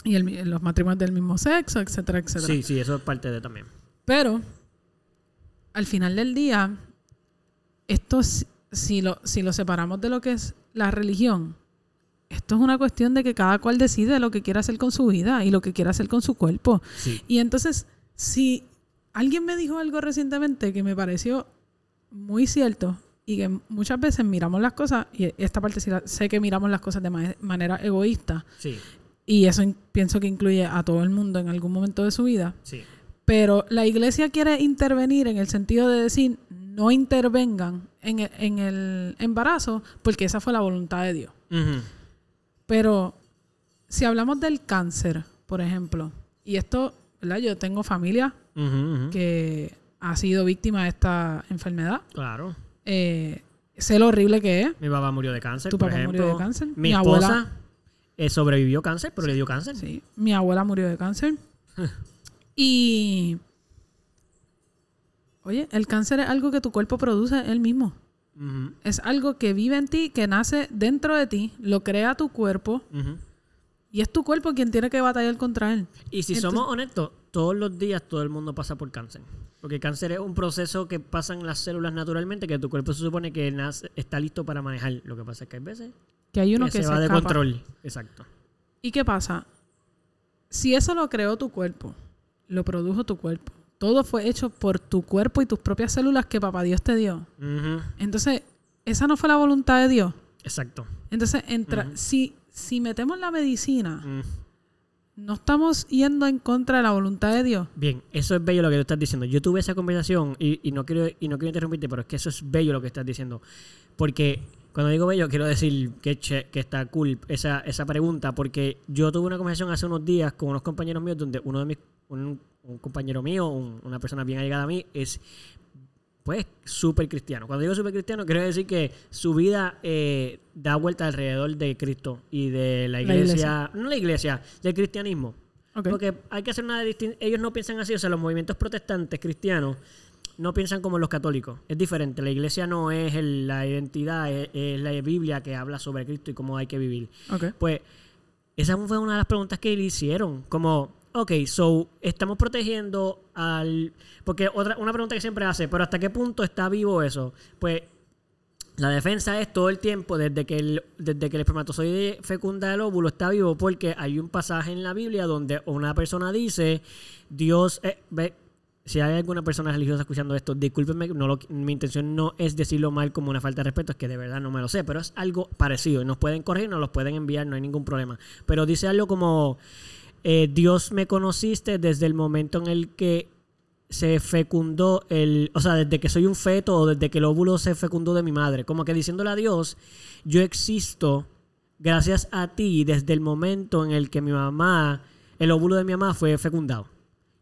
Y el los matrimonios del mismo sexo, etcétera, etcétera. Sí, sí, eso es parte de también. Pero, al final del día, esto si, lo, si lo separamos de lo que es la religión, esto es una cuestión de que cada cual decide lo que quiere hacer con su vida y lo que quiere hacer con su cuerpo. Sí. Y entonces, si alguien me dijo algo recientemente que me pareció muy cierto y que muchas veces miramos las cosas, y esta parte sí la- sé que miramos las cosas de ma- manera egoísta, Sí, y eso pienso que incluye a todo el mundo en algún momento de su vida, sí. Pero la iglesia quiere intervenir en el sentido de decir, no intervengan en el, en el embarazo porque esa fue la voluntad de Dios. Pero si hablamos del cáncer, por ejemplo, y esto, ¿verdad? Yo tengo familia que ha sido víctima de esta enfermedad. Claro. Eh, sé lo horrible que es. Mi papá murió de cáncer, ¿Tu por papá murió ejemplo. de cáncer? Mi, Mi esposa abuela- eh, sobrevivió cáncer, pero le dio cáncer. Sí. Mi abuela murió de cáncer. y. Oye, el cáncer es algo que tu cuerpo produce él mismo. Es algo que vive en ti, que nace dentro de ti, lo crea tu cuerpo y es tu cuerpo quien tiene que batallar contra él. Y si Entonces- somos honestos, todos los días todo el mundo pasa por cáncer. Porque el cáncer es un proceso que pasan las células naturalmente, que tu cuerpo se supone que nace- está listo para manejar. Lo que pasa es que hay veces Que hay uno que que, se se va de control. Exacto. ¿Y qué pasa? Si eso lo creó tu cuerpo, lo produjo tu cuerpo, todo fue hecho por tu cuerpo y tus propias células que papá Dios te dio. Entonces, esa no fue la voluntad de Dios. Exacto. Entonces, entra, si, si metemos la medicina, no estamos yendo en contra de la voluntad de Dios. Bien, eso es bello lo que tú estás diciendo. Yo tuve esa conversación y, y no quiero y no quiero interrumpirte, pero es que eso es bello lo que estás diciendo. Porque cuando digo bello, quiero decir que, che- que está cool esa, esa pregunta, porque yo tuve una conversación hace unos días con unos compañeros míos donde uno de mis, un, un compañero mío, un- una persona bien allegada a mí, es pues súper cristiano. Cuando digo súper cristiano, quiero decir que su vida eh, da vuelta alrededor de Cristo y de la La iglesia, iglesia. no la iglesia, del cristianismo. Porque hay que hacer una distin- Ellos no piensan así, o sea, los movimientos protestantes cristianos no piensan como los católicos. Es diferente. La iglesia no es el- la identidad, es, es la Biblia que habla sobre Cristo y cómo hay que vivir. Ok. Pues esa fue una de las preguntas que le hicieron. Como, ok, so, estamos protegiendo al... Porque otra, una pregunta que siempre hace, pero ¿hasta qué punto está vivo eso? Pues la defensa es todo el tiempo, desde que el, desde que el espermatozoide fecunda el óvulo, está vivo, porque hay un pasaje en la Biblia donde una persona dice, Dios, eh, ve, si hay alguna persona religiosa escuchando esto, discúlpenme, no lo- mi intención no es decirlo mal como una falta de respeto, es que de verdad no me lo sé, pero es algo parecido. Nos pueden corregir, nos los pueden enviar, no hay ningún problema. Pero dice algo como, eh, Dios me conociste desde el momento en el que se fecundó el, o sea, desde que soy un feto o desde que el óvulo se fecundó de mi madre, como que diciéndole a Dios, yo existo gracias a ti desde el momento en el que mi mamá, el óvulo de mi mamá fue fecundado.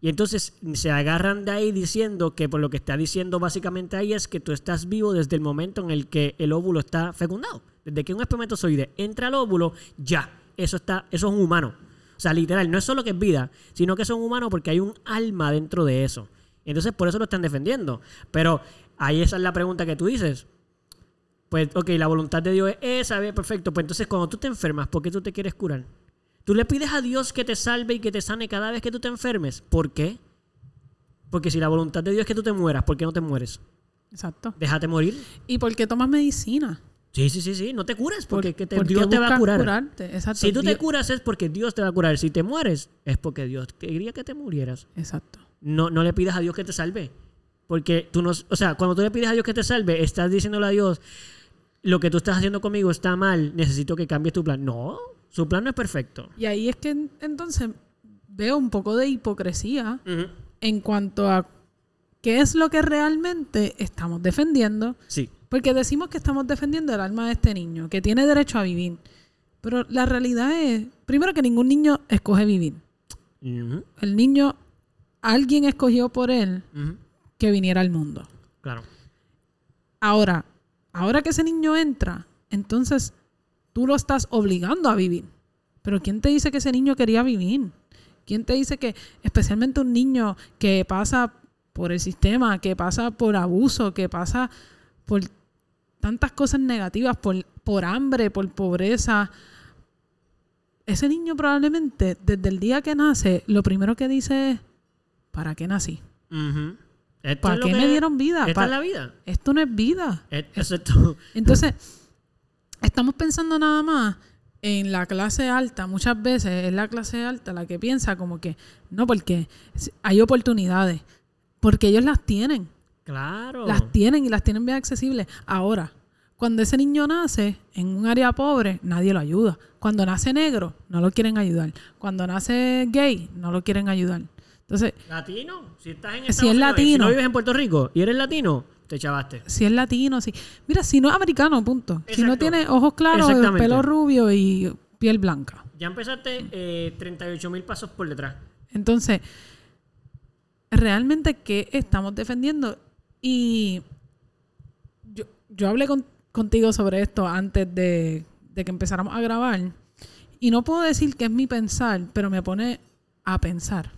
Y entonces se agarran de ahí diciendo que por lo que está diciendo básicamente ahí es que tú estás vivo desde el momento en el que el óvulo está fecundado. Desde que un espermatozoide entra al óvulo, ya, eso está, eso es un humano. O sea, literal, no es solo que es vida, sino que son humanos porque hay un alma dentro de eso. Entonces, por eso lo están defendiendo. Pero ahí esa es la pregunta que tú dices. Pues, ok, la voluntad de Dios es esa, perfecto. Pues entonces, cuando tú te enfermas, ¿por qué tú te quieres curar? Tú le pides a Dios que te salve y que te sane cada vez que tú te enfermes. ¿Por qué? Porque si la voluntad de Dios es que tú te mueras, ¿por qué no te mueres? Exacto. Déjate morir. ¿Y por qué tomas medicina? Sí, sí, sí, sí. No te cures porque ¿Por- que te- Dios te va a curar. curarte? Exacto. Si tú te curas es porque Dios te va a curar. Si te mueres es porque Dios quería que te murieras. Exacto. No, no le pidas a Dios que te salve. Porque tú no... O sea, cuando tú le pides a Dios que te salve, estás diciéndole a Dios, lo que tú estás haciendo conmigo está mal, necesito que cambies tu plan. No, su plan no es perfecto. Y ahí es que en- entonces veo un poco de hipocresía en cuanto a qué es lo que realmente estamos defendiendo. Sí. Porque decimos que estamos defendiendo el alma de este niño, que tiene derecho a vivir. Pero la realidad es, primero que ningún niño escoge vivir. El niño, alguien escogió por él que viniera al mundo. Claro. Ahora, ahora que ese niño entra, entonces tú lo estás obligando a vivir. Pero ¿quién te dice que ese niño quería vivir? ¿Quién te dice que, especialmente un niño que pasa por el sistema, que pasa por abuso, que pasa por tantas cosas negativas, por, por hambre, por pobreza, ese niño probablemente desde el día que nace, lo primero que dice es, ¿para qué nací? ¿Para qué me dieron vida? Esta es la vida. Esto no es vida. Es- Eso es todo. Entonces, estamos pensando nada más en la clase alta. Muchas veces es la clase alta la que piensa como que, no, porque hay oportunidades. Porque ellos las tienen. Claro. Las tienen y las tienen bien accesibles. Ahora, cuando ese niño nace en un área pobre, nadie lo ayuda. Cuando nace negro, no lo quieren ayudar. Cuando nace gay, no lo quieren ayudar. Entonces, Latino. Si estás en Si es latino. no vives en Puerto Rico y eres latino, te chavaste. si es latino, si... Mira, si no es americano, punto. Si no tiene ojos claros, pelo rubio y piel blanca. Ya empezaste eh, 38 mil pasos por detrás. Entonces, realmente, ¿qué estamos defendiendo? Y yo, yo hablé con- contigo sobre esto antes de, de que empezáramos a grabar. Y no puedo decir que es mi pensar, pero me pone a pensar.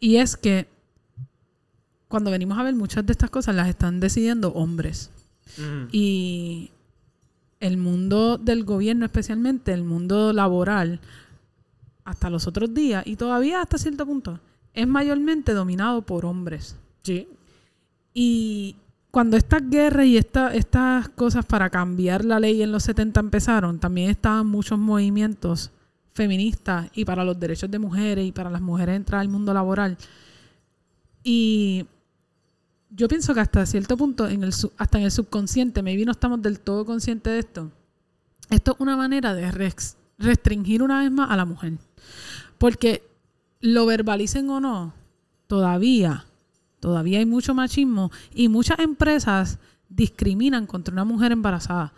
Y es que cuando venimos a ver muchas de estas cosas las están decidiendo hombres. Ujú. Y el mundo del gobierno, especialmente el mundo laboral, hasta los otros días, y todavía hasta cierto punto, es mayormente dominado por hombres. Sí. Y cuando estas guerras y esta- estas cosas para cambiar la ley en los 70 empezaron, también estaban muchos movimientos feministas y para los derechos de mujeres y para las mujeres entrar al mundo laboral. Y yo pienso que hasta cierto punto, hasta en el subconsciente, maybe no estamos del todo conscientes de esto. Esto es una manera de restringir una vez más a la mujer. Porque lo verbalicen o no, todavía, todavía hay mucho machismo y muchas empresas discriminan contra una mujer embarazada.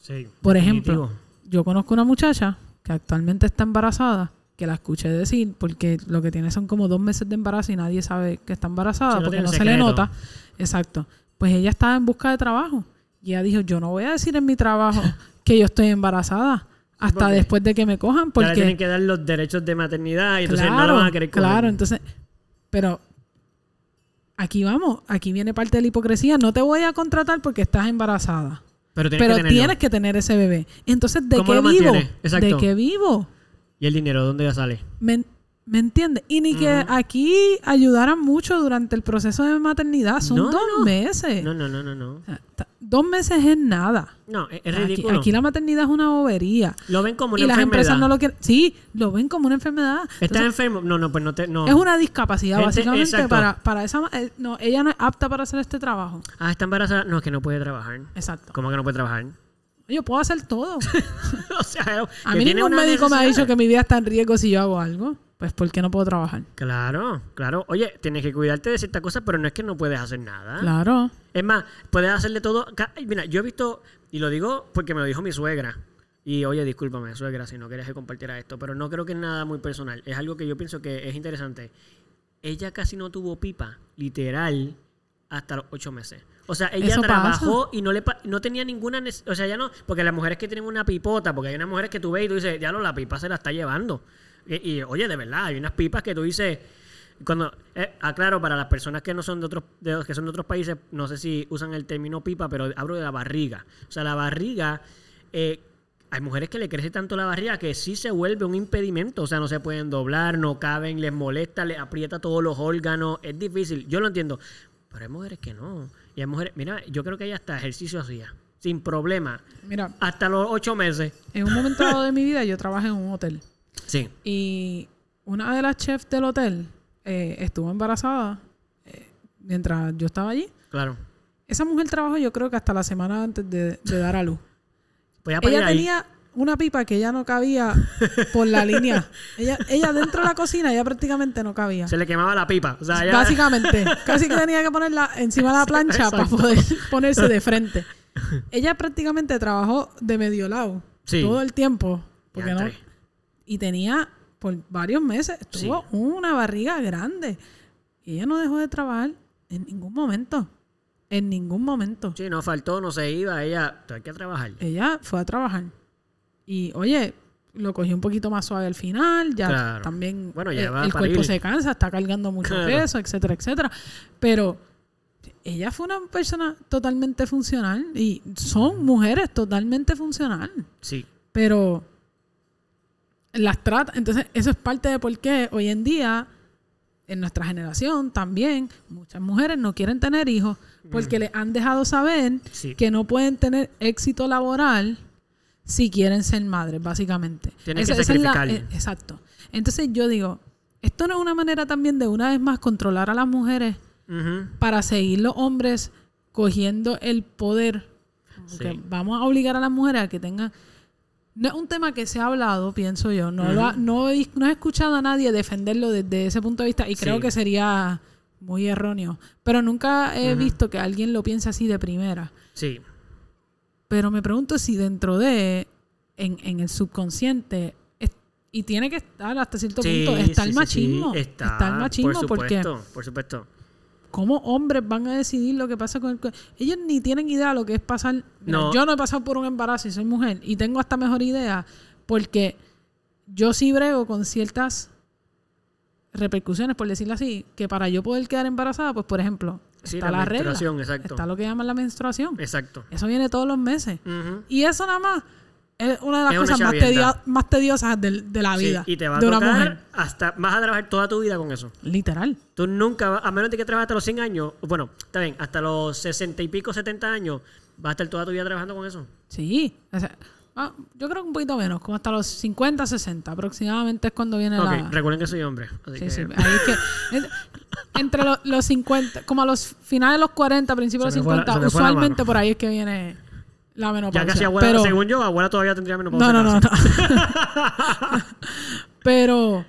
Sí. Por definitivo. ejemplo, yo conozco una muchacha que actualmente está embarazada, que la escuché decir, porque lo que tiene son como dos meses de embarazo y nadie sabe que está embarazada, Sí, lo porque no se le nota. Exacto. Pues ella estaba en busca de trabajo y ella dijo, yo no voy a decir en mi trabajo que yo estoy embarazada hasta después de que me cojan, porque tienen que dar los derechos de maternidad y entonces no claro, la van a querer coger. claro, entonces, pero aquí vamos, aquí viene parte de la hipocresía, no te voy a contratar porque estás embarazada. Pero tienes Pero que tenerlo. tienes que tener ese bebé. Entonces, ¿de ¿Cómo qué vivo? Exacto. ¿De qué vivo? ¿Y el dinero dónde ya sale? ¿Me, me entiendes? Y ni que aquí ayudaran mucho durante el proceso de maternidad. Son No, dos no. meses. No, no, no, no, no. O sea, ta- dos meses es nada. No, es, ridículo. aquí la maternidad es una bobería. Lo ven como una Y las enfermedad. empresas no lo quieren. Sí, lo ven como una enfermedad. ¿Estás enfermo? No, no, pues no te... No. es una discapacidad, Gente- básicamente, para, para esa... eh, No, ella no es apta para hacer este trabajo. Ah, está embarazada. No, es que no puede trabajar. Exacto. ¿Cómo que no puede trabajar? Yo puedo hacer todo. o sea, A mí ningún médico me ha dicho que mi vida está en riesgo si yo hago algo. Pues, ¿por qué no puedo trabajar? Claro, claro. Oye, tienes que cuidarte de ciertas cosas, pero no es que no puedes hacer nada. Claro. Es más, puedes hacerle todo. Mira, yo he visto, y lo digo porque me lo dijo mi suegra. Y oye, discúlpame, suegra, si no quieres que compartiera esto, pero no creo que es nada muy personal. Es algo que yo pienso que es interesante. Ella casi no tuvo pipa, literal, hasta los ocho meses. O sea, ella trabajó y no le no tenía ninguna O sea, ya no. Porque las mujeres que tienen una pipota, porque hay unas mujeres que tú ves y tú dices, ya no, la pipa se la está llevando. Y, y, oye, de verdad, hay unas pipas que tú dices. Cuando, eh, aclaro, para las personas que no son de otros, de que son de otros países, no sé si usan el término pipa, pero hablo de la barriga. O sea, la barriga, eh, hay mujeres que le crece tanto la barriga que sí se vuelve un impedimento. O sea, no se pueden doblar, no caben, les molesta, les aprieta todos los órganos. Es difícil, yo lo entiendo. Pero hay mujeres que no. Y hay mujeres, mira, yo creo que ella hasta ejercicio hacía, sin problema, Mira, hasta los ocho meses. en un momento dado de mi vida yo trabajé en un hotel. Sí. Y una de las chefs del hotel eh, estuvo embarazada eh, mientras yo estaba allí. Claro. Esa mujer trabajó yo creo que hasta la semana antes de, de dar a luz. Pues ella ahí. tenía una pipa que ya no cabía por la línea. Ella, ella dentro de la cocina ya prácticamente no cabía. Se le quemaba la pipa. O sea, ya- Básicamente, casi que tenía que ponerla encima de la plancha para poder ponerse de frente. Ella prácticamente trabajó de medio lado Sí. todo el tiempo. Porque no. Y tenía por varios meses, tuvo una barriga grande. Y ella no dejó de trabajar en ningún momento. En ningún momento. Sí, no faltó, no se iba. Ella, hay que trabajar. Ella fue a trabajar. Y oye, lo cogió un poquito más suave al final. Ya Claro. también Bueno, ya el cuerpo se cansa, está cargando mucho Claro. peso, etcétera, etcétera. Pero ella fue una persona totalmente funcional. Y son mujeres totalmente funcional. Sí. Pero las trata. Entonces, eso es parte de por qué hoy en día, en nuestra generación también, muchas mujeres no quieren tener hijos porque les han dejado saber Sí. que no pueden tener éxito laboral si quieren ser madres, básicamente. Tienen que es la- sacrificar. eh, exacto. Entonces yo digo, esto no es una manera también de una vez más controlar a las mujeres para seguir los hombres cogiendo el poder. Sí. vamos a obligar a las mujeres a que tengan... No es un tema que se ha hablado, pienso yo. No, lo ha- no, he, no he escuchado a nadie defenderlo desde ese punto de vista y creo Sí. que sería muy erróneo. Pero nunca he visto que alguien lo piense así de primera. Sí. Pero me pregunto si dentro de, en, en el subconsciente, es- y tiene que estar hasta cierto Sí, punto, está sí, el machismo. Está, el machismo por porque supuesto, por supuesto. ¿Cómo hombres van a decidir lo que pasa con el... Ellos ni tienen idea de lo que es pasar... No. Yo no he pasado por un embarazo y soy mujer y tengo hasta mejor idea porque yo sí brego con ciertas repercusiones, por decirlo así, que para yo poder quedar embarazada, pues por ejemplo, Sí, está la la, regla, exacto. está lo que llaman la menstruación. Exacto. Eso viene todos los meses. Y eso nada más es una de las Es cosas más, tedio- más tediosas de la Sí, vida y te va a de una tocar mujer. hasta... Vas a trabajar toda tu vida con eso. Literal. Tú nunca, vas- a menos de que trabajes hasta los 100 años, bueno, está bien, hasta los 60 y pico, 70 años, vas a estar toda tu vida trabajando con eso. Sí. O sea, ah, yo creo que un poquito menos, como hasta los 50, 60 aproximadamente es cuando viene Ok, la... recuerden que soy hombre. Así Sí, que, sí. Ahí es que, es- entre los, los 50, como a los finales de los 40, principios de los me fue la- 50, se me fue la usualmente por ahí es que viene la menopausia. ya casi abuela, pero, según yo, abuela todavía tendría menopausia. No, no, no, pero...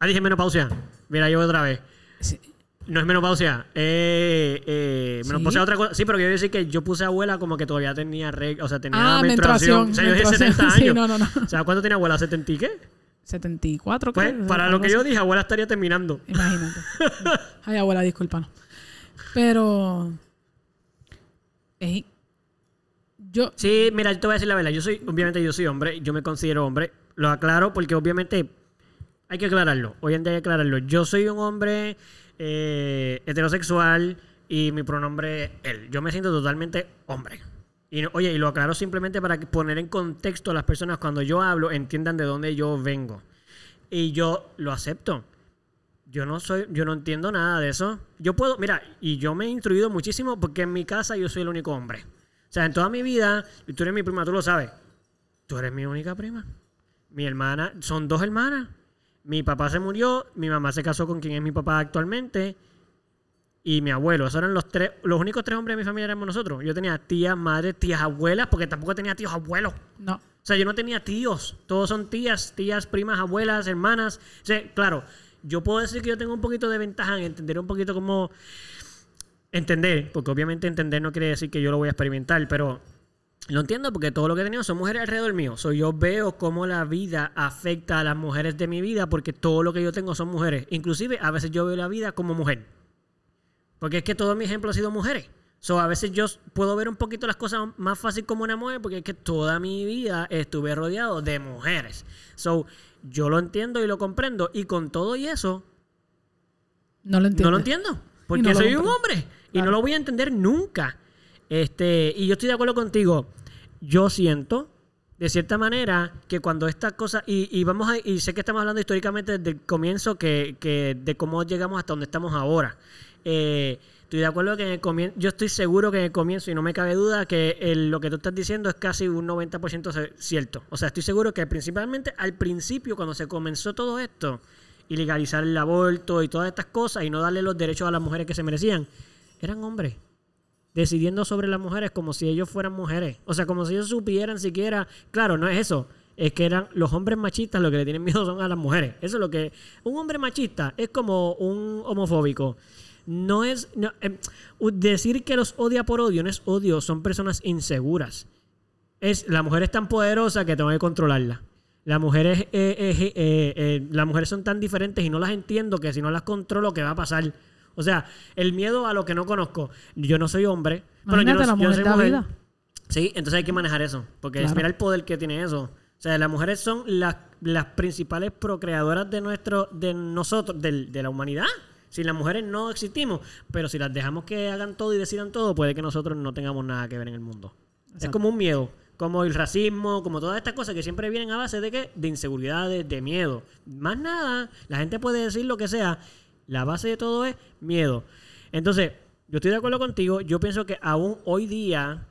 Ah, dije menopausia. Mira, yo otra vez. sí, No es menopausia. Eh, eh, ¿Sí? menopausia otra cosa. Sí, pero quiero decir que yo puse abuela como que todavía tenía reg- o sea, tenía Ah, menstruación. menstruación, O sea, yo dije menstruación. 70 Sí, años. no, no, no. O sea, ¿cuánto tiene abuela? ¿70 y qué? 74, Pues, creo. para lo que yo dije, abuela estaría terminando. Imagínate. Ay, abuela, discúlpanos. Pero. eh, yo. Sí, mira, yo te voy a decir la verdad. Yo soy, obviamente, yo soy hombre. Yo me considero hombre. Lo aclaro porque, obviamente, hay que aclararlo. Hoy en día hay que aclararlo. Yo soy un hombre eh, heterosexual y mi pronombre es él. Yo me siento totalmente hombre. Y, oye, y lo aclaro simplemente para poner en contexto a las personas cuando yo hablo entiendan de dónde yo vengo. Y yo lo acepto. Yo no soy, yo no entiendo nada de eso. Yo puedo, mira, y yo me he instruido muchísimo porque en mi casa yo soy el único hombre. O sea, en toda mi vida, y tú eres mi prima, tú lo sabes. Tú eres mi única prima. Mi hermana, son dos hermanas. Mi papá se murió, mi mamá se casó con quien es mi papá actualmente. Y mi abuelo, esos eran los tres, los únicos tres hombres de mi familia éramos nosotros. Yo tenía tías, madres, tías, abuelas, porque tampoco tenía tíos, abuelos. No. O sea, yo no tenía tíos. Todos son tías, tías, primas, abuelas, hermanas. O sea, claro, yo puedo decir que yo tengo un poquito de ventaja en entender un poquito cómo... Entender, porque obviamente entender no quiere decir que yo lo voy a experimentar, pero lo entiendo porque todo lo que he tenido son mujeres alrededor mío. So, yo veo cómo la vida afecta a las mujeres de mi vida porque todo lo que yo tengo son mujeres. Inclusive, a veces yo veo la vida como mujer. Porque es que todo mi ejemplo ha sido mujeres. So, a veces yo puedo ver un poquito las cosas más fácil como una mujer porque es que toda mi vida estuve rodeado de mujeres. So, yo lo entiendo y lo comprendo. Y con todo y eso, No lo entiendo. no lo entiendo. Porque no soy un hombre. Y no lo voy a entender nunca. Este, y yo estoy de acuerdo contigo. Yo siento, de cierta manera, que cuando estas cosas. Y, y vamos a, y sé que estamos hablando históricamente desde el comienzo que, que de cómo llegamos hasta donde estamos ahora. Eh, estoy de acuerdo que en el comienzo. Yo estoy seguro que en el comienzo, y no me cabe duda, que el- lo que tú estás diciendo es casi un 90% ce- cierto. O sea, estoy seguro que principalmente al principio, cuando se comenzó todo esto, y legalizar el aborto y todas estas cosas, y no darle los derechos a las mujeres que se merecían, eran hombres decidiendo sobre las mujeres como si ellos fueran mujeres. O sea, como si ellos supieran siquiera. Claro, no es eso. Es que eran los hombres machistas lo que le tienen miedo son a las mujeres. Eso es lo que. Un hombre machista es como un homofóbico. No es. eh, decir que los odia por odio no es odio, son personas inseguras. Es, la mujer es tan poderosa que tengo que controlarla. Las mujeres, eh, eh, eh, eh, las mujeres son tan diferentes y no las entiendo que si no las controlo, ¿qué va a pasar? O sea, el miedo a lo que no conozco. Yo no soy hombre. pero yo no, la yo mujer soy de la mujer. vida. Sí, entonces hay que manejar eso. Porque Claro. mira el poder que tiene eso. O sea, las mujeres son las, las principales procreadoras de nuestro, de nosotros, del- de la humanidad. Si las mujeres no existimos, pero si las dejamos que hagan todo y decidan todo, puede que nosotros no tengamos nada que ver en el mundo. Es como un miedo. como el racismo, como todas estas cosas que siempre vienen a base de qué? De inseguridades, de miedo. Más nada, la gente puede decir lo que sea, la base de todo es miedo. Entonces, yo estoy de acuerdo contigo, yo pienso que aún hoy día,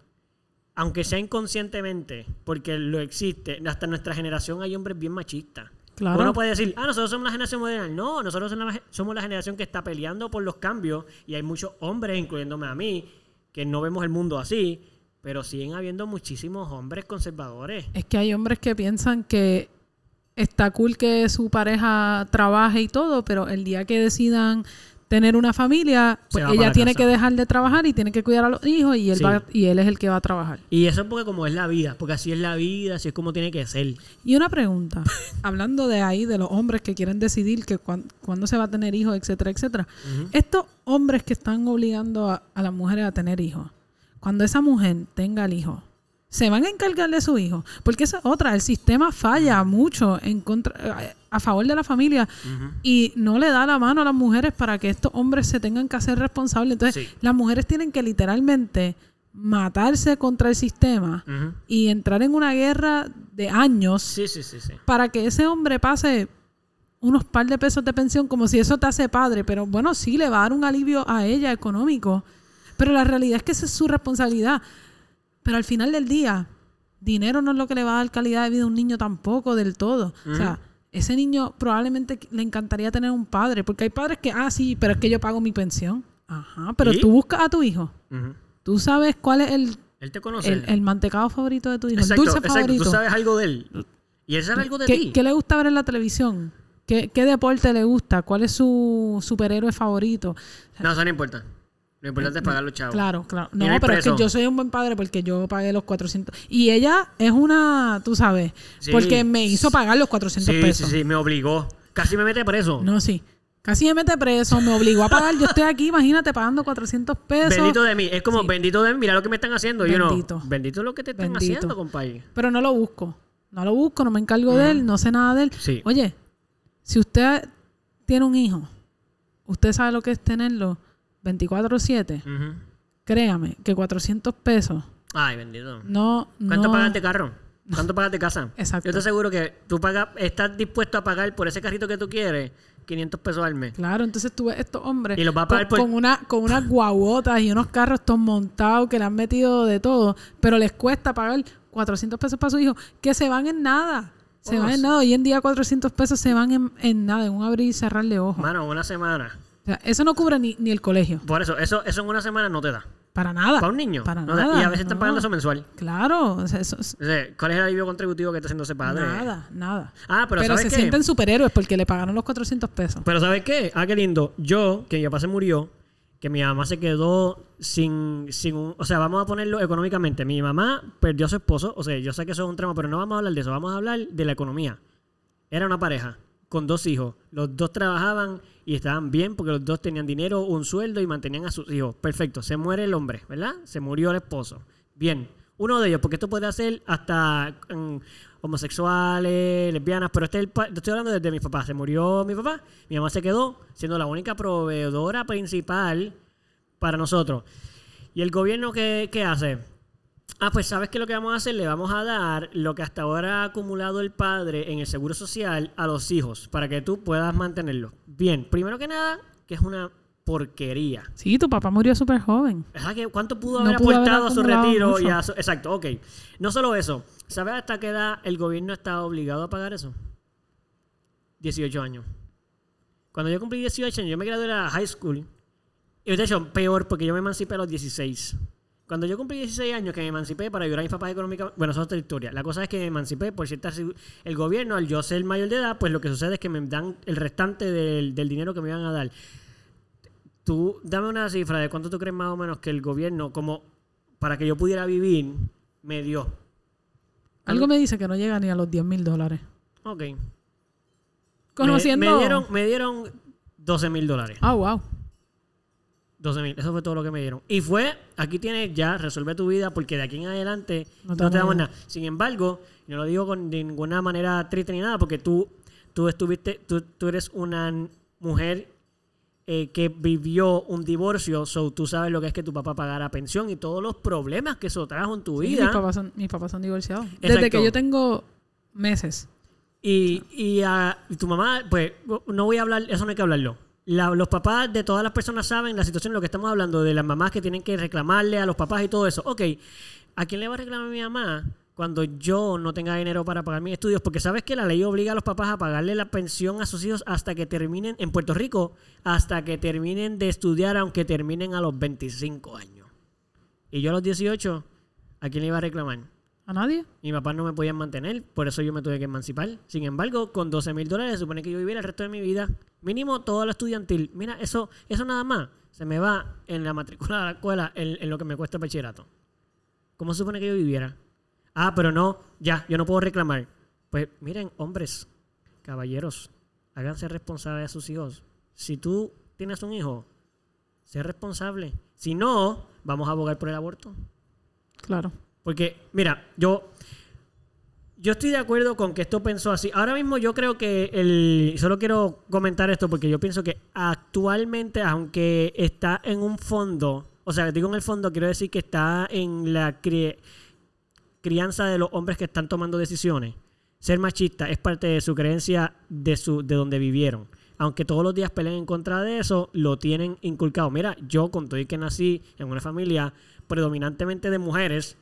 aunque sea inconscientemente, porque lo existe, hasta en nuestra generación hay hombres bien machistas. Claro. Uno puede decir, ah, nosotros somos la generación moderna. No, nosotros somos la- somos la generación que está peleando por los cambios y hay muchos hombres, incluyéndome a mí, que no vemos el mundo así, pero siguen habiendo muchísimos hombres conservadores. Es que hay hombres que piensan que está cool que su pareja trabaje y todo, pero el día que decidan tener una familia, pues ella la tiene casa. que dejar de trabajar y tiene que cuidar a los hijos y él, Sí. va, y él es el que va a trabajar. Y eso es porque como es la vida, porque así es la vida, así es como tiene que ser. Y una pregunta, hablando de ahí, de los hombres que quieren decidir que cuan- cuándo se va a tener hijos, etcétera, etcétera. Estos hombres que están obligando a, a las mujeres a tener hijos, cuando esa mujer tenga el hijo, ¿se van a encargar de su hijo? Porque esa es otra, el sistema falla mucho en contra, a favor de la familia y no le da la mano a las mujeres para que estos hombres se tengan que hacer responsables. Entonces, Sí. las mujeres tienen que literalmente matarse contra el sistema y entrar en una guerra de años sí, sí. para que ese hombre pase unos par de pesos de pensión como si eso te hace padre, pero bueno, sí le va a dar un alivio a ella económico, pero la realidad es que esa es su responsabilidad. Pero al final del día, dinero no es lo que le va a dar calidad de vida a un niño tampoco del todo. O sea, ese niño probablemente le encantaría tener un padre, porque hay padres que, ah, sí, pero es que yo pago mi pensión. Ajá, pero ¿Y? tú buscas a tu hijo. Ujú. Tú sabes cuál es el, Él te conoce. el, el mantecado favorito de tu hijo, exacto, el dulce exacto. favorito. Tú sabes algo de él. Y él sabe algo de ¿Qué, ti. qué le gusta ver en la televisión? ¿Qué, qué deporte le gusta? ¿Cuál es su superhéroe favorito? No, eso no importa. Lo importante es pagar los chavos. Claro, claro. No, pero es que yo soy un buen padre porque yo pagué los 400. Y ella es una, tú sabes, Sí. porque me hizo pagar los 400 Sí, pesos. sí, sí, me obligó. Casi me mete preso. No, sí. Casi me mete preso, me obligó a pagar. Yo estoy aquí, imagínate, pagando 400 pesos. Bendito de mí. Es como Sí. bendito de mí. Mira lo que me están haciendo. Yo no. Bendito. Bendito lo que te están Bendito. haciendo, compadre. Pero no lo busco. No lo busco, no me encargo de él, no sé nada de él. Sí. Oye, si usted tiene un hijo, usted sabe lo que es tenerlo 24-7. Ujú. Créame que 400 pesos Ay, bendito. no. ¿Cuánto no, pagas de carro? ¿Cuánto pagas de casa? Exacto. Yo te aseguro que tú pagas, estás dispuesto a pagar por ese carrito que tú quieres 500 pesos al mes. Claro, entonces tú ves estos hombres Y los va a pagar con, por- con una, con unas guaguotas y unos carros todos montados que le han metido de todo, pero les cuesta pagar 400 pesos para su hijo, que se van en nada. Se Oh, van en nada. Hoy en día 400 pesos se van en, en nada, en un abrir y cerrar de ojos. Mano, una semana. O sea, eso no cubre ni, ni el colegio. Por eso, eso, eso en una semana no te da. Para nada. Para un niño. Para no te- nada. Y a veces están pagando eso mensual. Claro. o sea, eso es- O sea, ¿Cuál es el alivio contributivo que está haciendo ese padre? nada, nada. Ah, pero, ¿sabes se qué? sienten superhéroes porque le pagaron los 400 pesos. Pero ¿sabes qué? Ah, qué lindo. Yo, que mi papá se murió, que mi mamá se quedó sin, sin un... O sea, vamos a ponerlo económicamente. Mi mamá perdió a su esposo. O sea, yo sé que eso es un tramo, pero no vamos a hablar de eso. Vamos a hablar de la economía. Era una pareja con dos hijos. Los dos trabajaban y estaban bien porque los dos tenían dinero, un sueldo y mantenían a sus hijos. Perfecto. Se muere el hombre, ¿verdad? Se murió el esposo. Bien. Uno de ellos, porque esto puede ser hasta mm, homosexuales, lesbianas, pero este es el estoy hablando desde mis papás. Se murió mi papá, mi mamá se quedó siendo la única proveedora principal para nosotros. ¿Y el gobierno qué, qué hace? Ah, pues sabes que lo que vamos a hacer, le vamos a dar lo que hasta ahora ha acumulado el padre en el seguro social a los hijos para que tú puedas mantenerlo. Bien, primero que nada, que es una porquería. Sí, tu papá murió súper joven. ¿Verdad que ¿Cuánto pudo No haber haber aportado a su retiro? Y a su- exacto, ok. No solo eso. ¿Sabes hasta qué edad el gobierno está obligado a pagar eso? 18 años. Cuando yo cumplí 18 años, yo me gradué de la high school. Y de hecho, peor, porque yo me emancipé a los 16. Cuando yo cumplí 16 años, que me emancipé para ayudar a mis papás económicamente. Bueno, eso es otra historia. La cosa es que me emancipé por cierta. El gobierno, al yo ser mayor de edad, pues lo que sucede es que me dan el restante del, del dinero que me iban a dar. Tú, dame una cifra de cuánto tú crees más o menos que el gobierno, como para que yo pudiera vivir, me dio. Algo me dice que no llega ni a los 10 mil dólares. Ok. Me- Conociendo. Me, dieron, me dieron 12 mil dólares. Ah, wow. 12 mil. Eso fue todo lo que me dieron. Y fue, aquí tienes ya, resuelve tu vida porque de aquí en adelante No no te damos nada. Sin embargo, no lo digo con de ninguna manera triste ni nada porque tú, tú estuviste, tú, tú eres una mujer eh, que vivió un divorcio, so tú sabes lo que es que tu papá pagara pensión y todos los problemas que eso trajo en tu Sí, vida. mis, papás son, mis papás son divorciados. Desde que yo tengo meses. Y, y, ah, y tu mamá, pues, no voy a hablar, eso no hay que hablarlo. La- los papás de todas las personas saben la situación, lo que estamos hablando, de las mamás que tienen que reclamarle a los papás y todo eso. Ok, ¿a quién le va a reclamar mi mamá cuando yo no tenga dinero para pagar mis estudios? Porque sabes que la ley obliga a los papás a pagarle la pensión a sus hijos hasta que terminen, en Puerto Rico, hasta que terminen de estudiar, aunque terminen a los 25 años. Y yo a los 18, ¿a quién le iba a reclamar? ¿A nadie? Mi papá no me podían mantener, por eso yo me tuve que emancipar. Sin embargo, con 12 mil dólares se supone que yo viviera el resto de mi vida. Mínimo todo lo estudiantil. Mira, eso, eso nada más se me va en la matrícula de la escuela en, en lo que me cuesta el bachillerato. ¿Cómo se supone que yo viviera? Ah, pero no, ya, yo no puedo reclamar. Pues miren, hombres, caballeros, háganse responsables de sus hijos. Si tú tienes un hijo, sé responsable. Si no, vamos a abogar por el aborto. Claro. Porque, mira, yo, yo estoy de acuerdo con que esto pensó así. Ahora mismo yo creo que el... Solo quiero comentar esto porque yo pienso que actualmente, aunque está en un fondo, o sea, digo en el fondo, quiero decir que está en la cri- crianza de los hombres que están tomando decisiones. Ser machista es parte de su creencia de, su, de donde vivieron. Aunque todos los días peleen en contra de eso, lo tienen inculcado. Mira, yo con todo y que nací en una familia predominantemente de mujeres,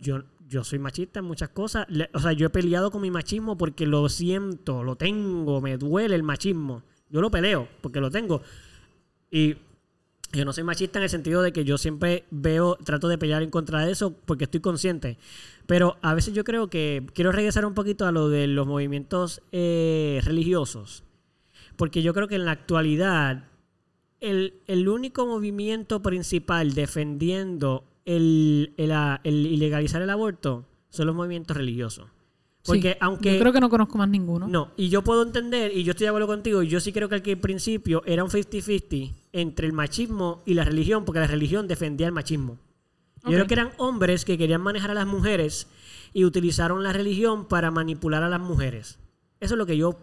yo, yo soy machista en muchas cosas. O sea, yo he peleado con mi machismo porque lo siento, lo tengo, me duele el machismo. Yo lo peleo porque lo tengo. Y yo no soy machista en el sentido de que yo siempre veo, trato de pelear en contra de eso porque estoy consciente. Pero a veces yo creo que quiero regresar un poquito a lo de los movimientos eh, religiosos. Porque yo creo que en la actualidad el, el único movimiento principal defendiendo el, el, el ilegalizar el aborto son los movimientos religiosos. Porque Sí. aunque... Yo creo que no conozco más ninguno. No, y yo puedo entender, y yo estoy de acuerdo contigo, y yo sí creo que al principio era un 50-50 entre el machismo y la religión, porque la religión defendía el machismo. Yo creo que eran hombres que querían manejar a las mujeres y utilizaron la religión para manipular a las mujeres. Eso es lo que yo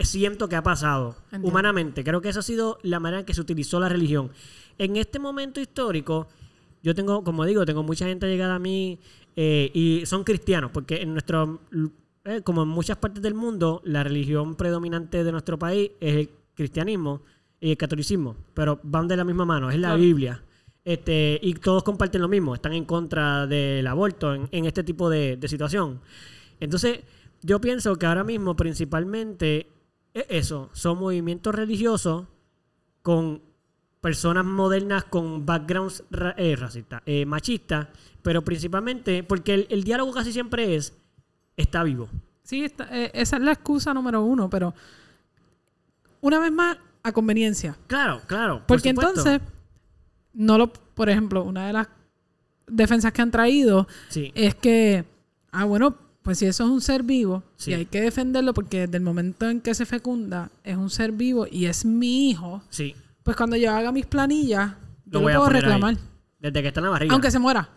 siento que ha pasado Entiendo. humanamente. Creo que esa ha sido la manera en que se utilizó la religión. En este momento histórico, yo tengo, como digo, tengo mucha gente llegada a mí eh, y son cristianos, porque en nuestro, eh, como en muchas partes del mundo, la religión predominante de nuestro país es el cristianismo y el catolicismo, pero van de la misma mano, es la Claro. Biblia. Este, y todos comparten lo mismo, están en contra del aborto en, en este tipo de, de situación. Entonces, yo pienso que ahora mismo principalmente es eso, son movimientos religiosos con personas modernas con backgrounds ra- eh, racistas, eh, machistas, pero principalmente porque el, el diálogo casi siempre es, está vivo. Sí, está- eh, esa es la excusa número uno, pero una vez más, a conveniencia. Claro, claro. por Porque supuesto. entonces, no lo, por ejemplo, una de las defensas que han traído Sí, es que, ah, bueno, pues si eso es un ser vivo Sí. y hay que defenderlo porque desde el momento en que se fecunda es un ser vivo y es mi hijo, sí. Pues cuando yo haga mis planillas, Lo yo voy lo puedo ahí. reclamar. Desde que está en la barriga. Aunque se muera.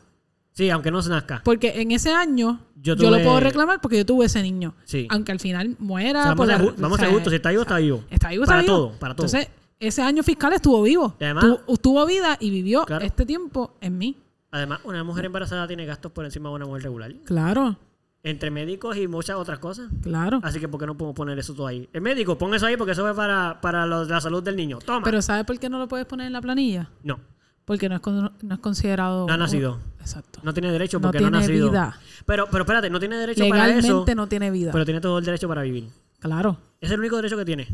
Sí, aunque no se nazca. Porque en ese año Yo yo, lo puedo reclamar porque yo tuve ese niño. Sí. Aunque al final O muera. sea, vamos por a la- vamos a ser o justos, si está vivo, está vivo. Está vivo, está Para vivo. todo, para todo. Entonces, ese año fiscal estuvo vivo. Y además- Tu- tuvo vida y vivió Claro. este tiempo en mí. Además, una mujer embarazada tiene gastos por encima de una mujer regular. Claro, Entre médicos y muchas otras cosas. claro. Así que, ¿por qué no podemos poner eso todo ahí? El médico, pon eso ahí porque eso es para, para los- la salud del niño. Toma. Pero ¿sabes por qué no lo puedes poner en la planilla? no, Porque no es, con- no es considerado... no ha nacido. un- Exacto. No tiene derecho No porque no, ha tiene nacido. vida. Pero, pero espérate, no tiene derecho para Legalmente eso. no tiene vida. Pero tiene todo el derecho para vivir. claro. Es el único derecho que tiene.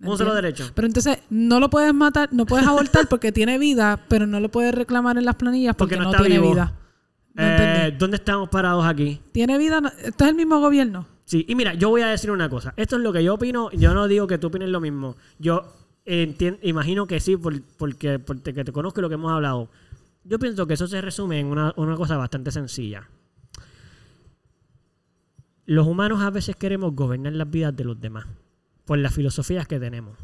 No Un solo derecho. Pero entonces no lo puedes matar, no puedes abortar porque tiene vida, pero no lo puedes reclamar en las planillas Porque porque, no tiene vivo. vida. Eh. ¿Dónde estamos parados aquí? ¿Tiene vida? Esto es el mismo gobierno. Sí, y mira, yo voy a decir una cosa. Esto es lo que yo opino. Yo no digo que tú opines lo mismo. Yo imagino que sí, por- porque, porque te conozco y lo que hemos hablado. Yo pienso que eso se resume en una, una cosa bastante sencilla. Los humanos a veces queremos gobernar las vidas de los demás por las filosofías que tenemos.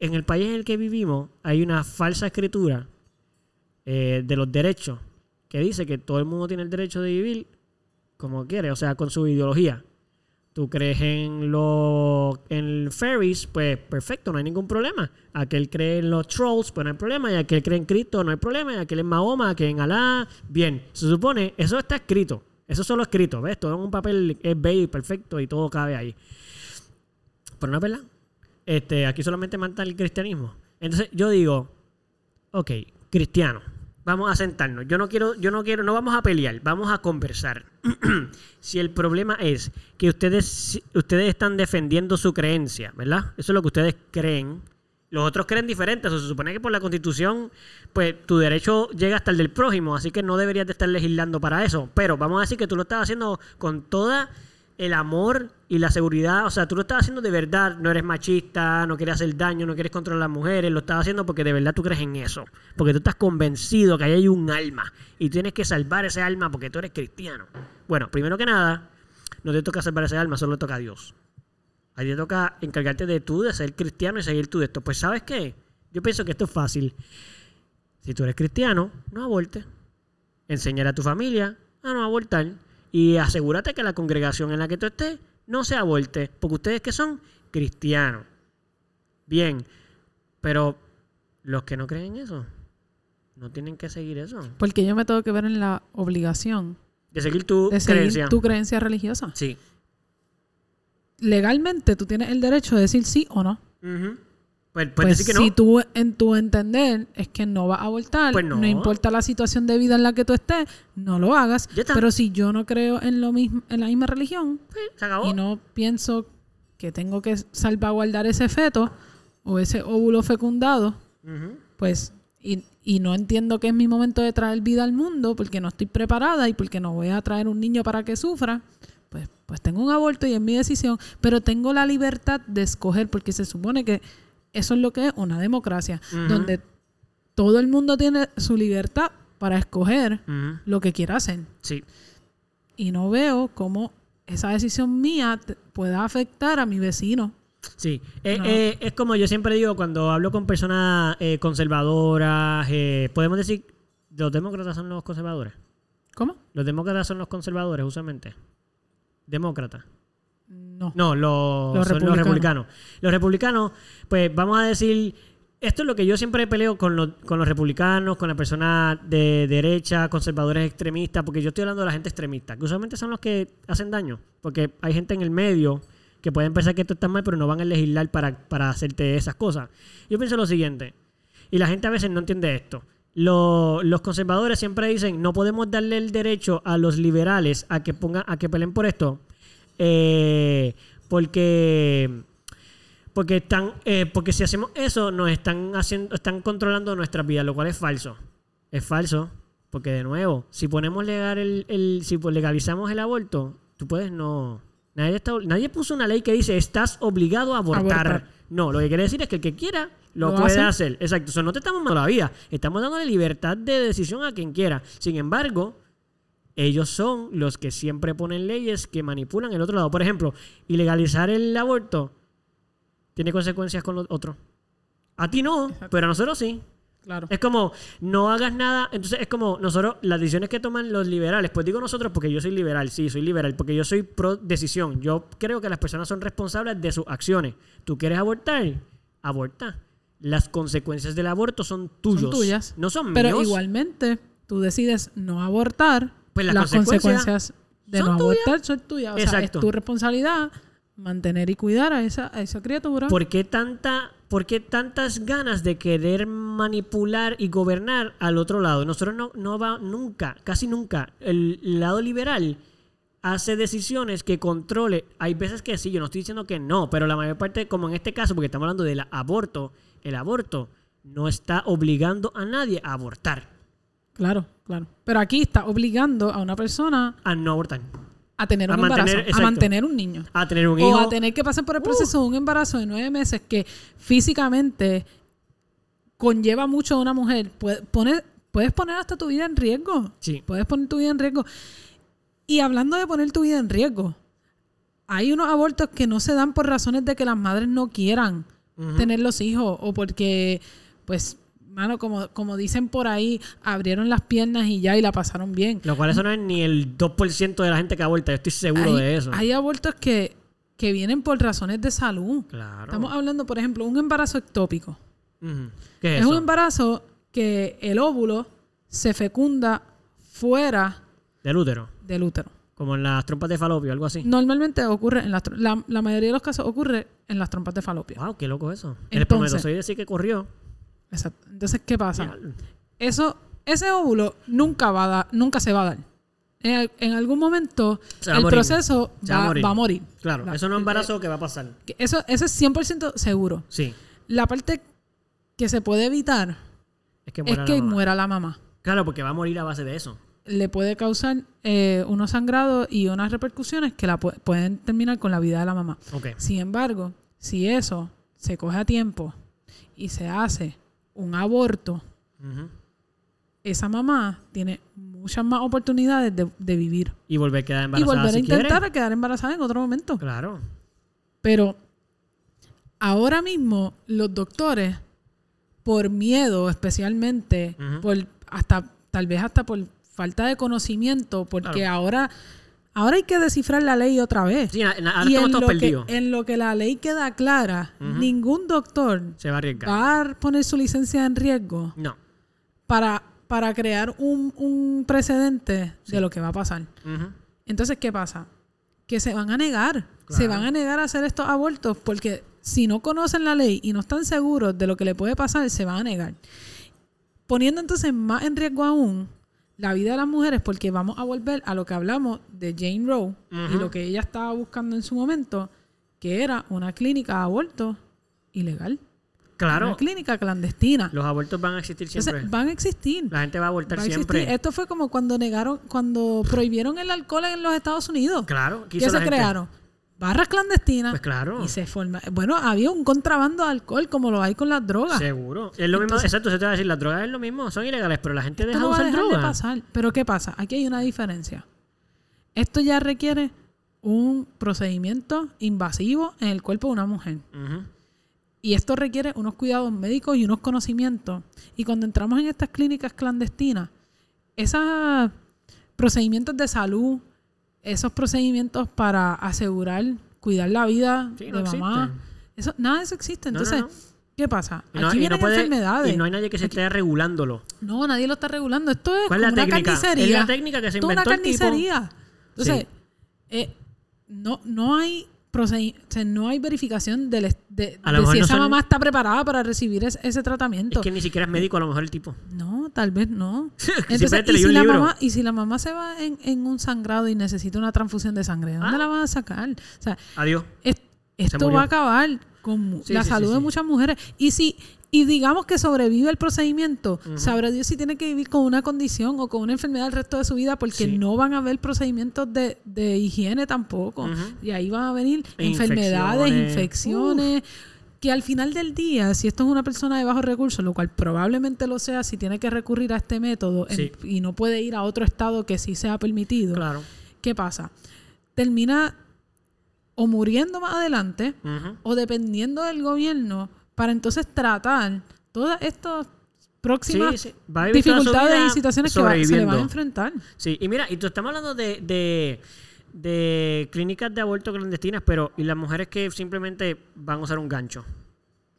En el país en el que vivimos hay una falsa escritura eh, de los derechos que dice que todo el mundo tiene el derecho de vivir como quiere, o sea, con su ideología. Tú crees en los en fairies, pues perfecto, no hay ningún problema. Aquel cree en los trolls, pues no hay problema. Y aquel cree en Cristo, no hay problema. Y aquel en Mahoma, que en Alá, bien. Se supone, eso está escrito. Eso solo escrito, ¿ves? Todo en un papel es bello y perfecto y todo cabe ahí. Pero no es verdad. Este, aquí solamente mata el cristianismo. Entonces yo digo, ok, cristiano, vamos a sentarnos. Yo no quiero, yo no quiero, no vamos a pelear, vamos a conversar. si el problema es que ustedes, ustedes están defendiendo su creencia, ¿verdad? Eso es lo que ustedes creen. Los otros creen diferente. se supone que por la constitución, pues tu derecho llega hasta el del prójimo, así que no deberías de estar legislando para eso. Pero vamos a decir que tú lo estás haciendo con toda el amor y la seguridad, o sea, tú lo estás haciendo de verdad, no eres machista, no quieres hacer daño, no quieres controlar a las mujeres, lo estás haciendo porque de verdad tú crees en eso, porque tú estás convencido que ahí hay un alma y tienes que salvar ese alma porque tú eres cristiano. Bueno, primero que nada, no te toca salvar ese alma, solo toca a Dios. Ahí te toca encargarte de tú, de ser cristiano y seguir tú de esto. Pues sabes qué, yo pienso que esto es fácil. Si tú eres cristiano, no abortes. Enseñar a tu familia a no abortar y asegúrate que la congregación en la que tú estés no se aborte, porque ustedes que son cristianos. Bien, pero los que no creen eso, no tienen que seguir eso. Porque yo me tengo que ver en la obligación de seguir tu de seguir tu creencia religiosa. Sí. Legalmente tú tienes el derecho de decir sí o no. Pues, pues, que si tú en tu entender es que no vas a abortar, pues no. importa la situación de vida en la que tú estés, no lo hagas. Pero si yo no creo en lo mismo, en la misma religión y no pienso que tengo que salvaguardar ese feto o ese óvulo fecundado, pues y, y, no entiendo que es mi momento de traer vida al mundo porque no estoy preparada y porque no voy a traer un niño para que sufra, pues, pues tengo un aborto y es mi decisión, pero tengo la libertad de escoger porque se supone que eso es lo que es una democracia, donde todo el mundo tiene su libertad para escoger lo que quiera hacer. Sí. Y no veo cómo esa decisión mía pueda afectar a mi vecino. Sí, eh, eh, es como yo siempre digo cuando hablo con personas eh, conservadoras, podemos decir, los demócratas son los conservadores. ¿Cómo? Los demócratas son los conservadores, usualmente. Demócratas. No. No, los, republicanos. los republicanos. pues vamos a decir, esto es lo que yo siempre peleo con, los, con los republicanos, con las personas de derecha, conservadores extremistas, porque yo estoy hablando de la gente extremista, que usualmente son los que hacen daño, porque hay gente en el medio que pueden pensar que esto está mal, pero no van a legislar para, para hacerte esas cosas. Yo pienso lo siguiente, y la gente a veces no entiende esto. Los, los, conservadores siempre dicen no podemos darle el derecho a los liberales a que pongan a que peleen por esto eh, porque porque están eh, porque si hacemos eso nos están haciendo están controlando nuestras vidas lo cual es falso. Es falso porque de nuevo si ponemos legal el, el si legalizamos el aborto tú puedes no nadie está, nadie puso una ley que dice estás obligado a abortar. no lo que quiere decir es que el que quiera lo, puede hacer. Exacto o no te estamos dando la vida estamos dando libertad de decisión a quien quiera. Sin embargo ellos son los que siempre ponen leyes que manipulan el otro lado. Por ejemplo, ilegalizar el aborto tiene consecuencias con los otros. A ti no, pero a nosotros sí. Claro. Es como, no hagas nada. Entonces es como, nosotros, las decisiones que toman los liberales, pues digo nosotros porque yo soy liberal, sí, soy liberal, porque yo soy pro decisión. Yo creo que las personas son responsables de sus acciones. ¿Tú quieres abortar? Aborta. Las consecuencias del aborto son tuyos. Son tuyas. No son míos. Pero igualmente, tú decides no abortar pues las, consecuencias, de no abortar son tuyas. O sea, es tu responsabilidad mantener y cuidar a esa, esa criatura. ¿Por qué, tanta, ¿Por tantas ganas de querer manipular y gobernar al otro lado? Nosotros no, no va nunca, casi nunca. El lado liberal hace decisiones que controle. Hay veces que sí, yo no estoy diciendo que no, pero la mayor parte, como en este caso, porque estamos hablando del aborto, el aborto no está obligando a nadie a abortar. Claro, claro. Pero aquí está obligando a una persona a no abortar. A tener un embarazo, a mantener un niño. A tener un hijo. O a tener que pasar por el proceso de un embarazo de nueve meses que físicamente conlleva mucho a una mujer. Puedes poner, puedes poner hasta tu vida en riesgo. Sí. Puedes poner tu vida en riesgo. Y hablando de poner tu vida en riesgo, hay unos abortos que no se dan por razones de que las madres no quieran tener los hijos o porque, pues, mano, como, como dicen por ahí, abrieron las piernas y ya y la pasaron bien. Lo cual eso no es ni el 2% de la gente que aborta, yo estoy seguro de eso. Hay abortos que que vienen por razones de salud. Claro. Estamos hablando, por ejemplo, un embarazo ectópico. ¿Qué es, Es eso? un embarazo que el óvulo se fecunda fuera Del útero. del útero. Como en las trompas de falopio, algo así. Normalmente ocurre en las la, la mayoría de los casos ocurre en las trompas de falopio. Wow, qué loco eso. El Entonces- espermatozoide sí que corrió. Exacto. Entonces, ¿qué pasa? Eso, ese óvulo nunca va a dar, nunca se va a dar. En, al- en algún momento el morir. proceso va a morir. va a morir. Claro, La- eso no es un embarazo que va a pasar. Eso, eso es 100% seguro. Sí. La parte que se puede evitar Es que muera la mamá. muera la mamá. Claro, porque va a morir a base de eso. Le puede causar eh, unos sangrados y unas repercusiones que la pu- pueden terminar con la vida de la mamá. Ok. Sin embargo, si eso se coge a tiempo y se hace un aborto, esa mamá tiene muchas más oportunidades de, de vivir. Y volver a quedar Y embarazada volver a intentar a quedar embarazada en otro momento. Claro. Pero ahora mismo los doctores, por miedo especialmente, por hasta tal vez hasta por falta de conocimiento, porque Claro. ahora, ahora hay que descifrar la ley otra vez. Sí, ahora y estamos en lo, que, perdidos. en lo que la ley queda clara, ningún doctor Se va a arriesgar. va a poner su licencia en riesgo No. para, para crear un, un precedente Sí. de lo que va a pasar. Entonces, ¿qué pasa? Que se van a negar. Se van a negar a hacer estos abortos porque si no conocen la ley y no están seguros de lo que le puede pasar, se van a negar. Poniendo entonces más en riesgo aún la vida de las mujeres porque vamos a volver a lo que hablamos de Jane Roe y Ujú. lo que ella estaba buscando en su momento, que era una clínica de aborto ilegal. Claro. Una clínica clandestina. Los abortos van a existir siempre. Entonces, van a existir. La gente va a abortar Va a siempre. Esto fue como cuando negaron, cuando prohibieron el alcohol en los Estados Unidos. Claro. ¿Qué ¿Qué se crearon? Barras clandestinas. Pues claro. Y se forma. Bueno, había un contrabando de alcohol como lo hay con las drogas. Seguro. Es lo mismo, exacto, se te va a decir, las drogas es lo mismo, son ilegales, pero la gente Esto deja no va a usar dejar de pasar. Pero ¿qué pasa? Aquí hay una diferencia. Esto ya requiere un procedimiento invasivo en el cuerpo de una mujer. Y esto requiere unos cuidados médicos y unos conocimientos. Y cuando entramos en estas clínicas clandestinas, esos procedimientos de salud, esos procedimientos para asegurar, cuidar la vida Sí, de no mamá, existen. eso, nada de eso existe. No, no, Entonces, no. ¿qué pasa? Y no- Aquí y vienen puede- enfermedades. Y no hay nadie que se esté regulándolo. No, nadie lo está regulando. Esto es ¿Cuál es como la una técnica? carnicería. Es la técnica que se es una inventó el tipo. carnicería. Entonces, Sí. eh, no, no hay o sea, no hay verificación de, A lo de mejor si no esa son- mamá está preparada para recibir es- ese tratamiento. Es que ni siquiera es médico a lo mejor el tipo. No, tal vez no. Entonces, y si, la mamá, y si la mamá se va en, en un sangrado y necesita una transfusión de sangre, ¿de ¿dónde Ah. la van a sacar? O sea, Adiós. es- esto va a acabar con Sí, la sí, sí, salud de muchas mujeres. Y si y digamos que sobrevive el procedimiento, sabrá Dios si tiene que vivir con una condición o con una enfermedad el resto de su vida, porque Sí. no van a haber procedimientos de, de higiene tampoco. Y ahí van a venir E enfermedades, infecciones. infecciones. Que al final del día, si esto es una persona de bajos recursos, lo cual probablemente lo sea, si tiene que recurrir a este método en- y no puede ir a otro estado que sí sea permitido, Claro. ¿qué pasa? Termina o muriendo más adelante o dependiendo del gobierno para entonces tratar todas estas próximas Sí, sí. Dificultades y situaciones que va- se le van a enfrentar. Sí, y mira, y tú estamos hablando de, de, de clínicas de aborto clandestinas, pero ¿y las mujeres que simplemente van a usar un gancho?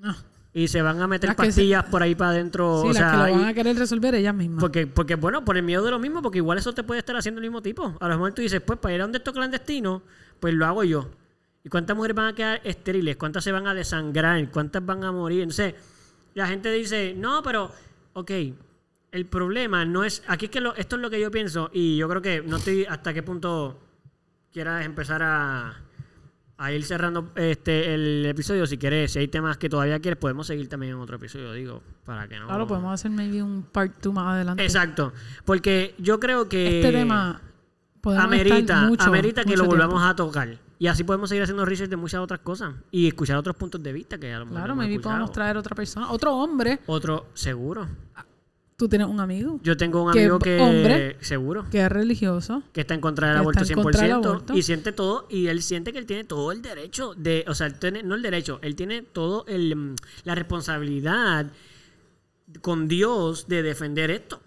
Ah, Y se van a meter Las que se- pastillas por ahí para adentro. sí, o las sea, que lo van a querer resolver ellas mismas. porque, porque, bueno, por el miedo de lo mismo, porque igual eso te puede estar haciendo el mismo tipo. A lo mejor tú dices, pues para ir a donde esto clandestino, pues lo hago yo. ¿Y cuántas mujeres van a quedar estériles? ¿Cuántas se van a desangrar? ¿Cuántas van a morir? Entonces, la gente dice, no, pero, ok, el problema no es, aquí es que lo- esto es lo que yo pienso y yo creo que no estoy hasta qué punto quieras empezar a, a ir cerrando este el episodio. Si quieres, si hay temas que todavía quieres, podemos seguir también en otro episodio, digo, para que no... Claro, podemos hacer maybe un part 2 más adelante. Exacto, porque yo creo que Este tema amerita, mucho, amerita que mucho lo volvamos tiempo. a tocar. Y así podemos seguir haciendo research de muchas otras cosas y escuchar otros puntos de vista que a lo mejor Claro, no maybe escuchado. podemos traer otra persona, otro hombre. Otro, seguro. Tú tienes un amigo Yo tengo un ¿Qué amigo que, hombre? seguro, que es religioso. que está en contra del aborto está 100% en contra del aborto. y siente todo y él siente que él tiene todo el derecho de, o sea, él tiene, no el derecho, él tiene todo el mm, la responsabilidad con Dios de defender esto.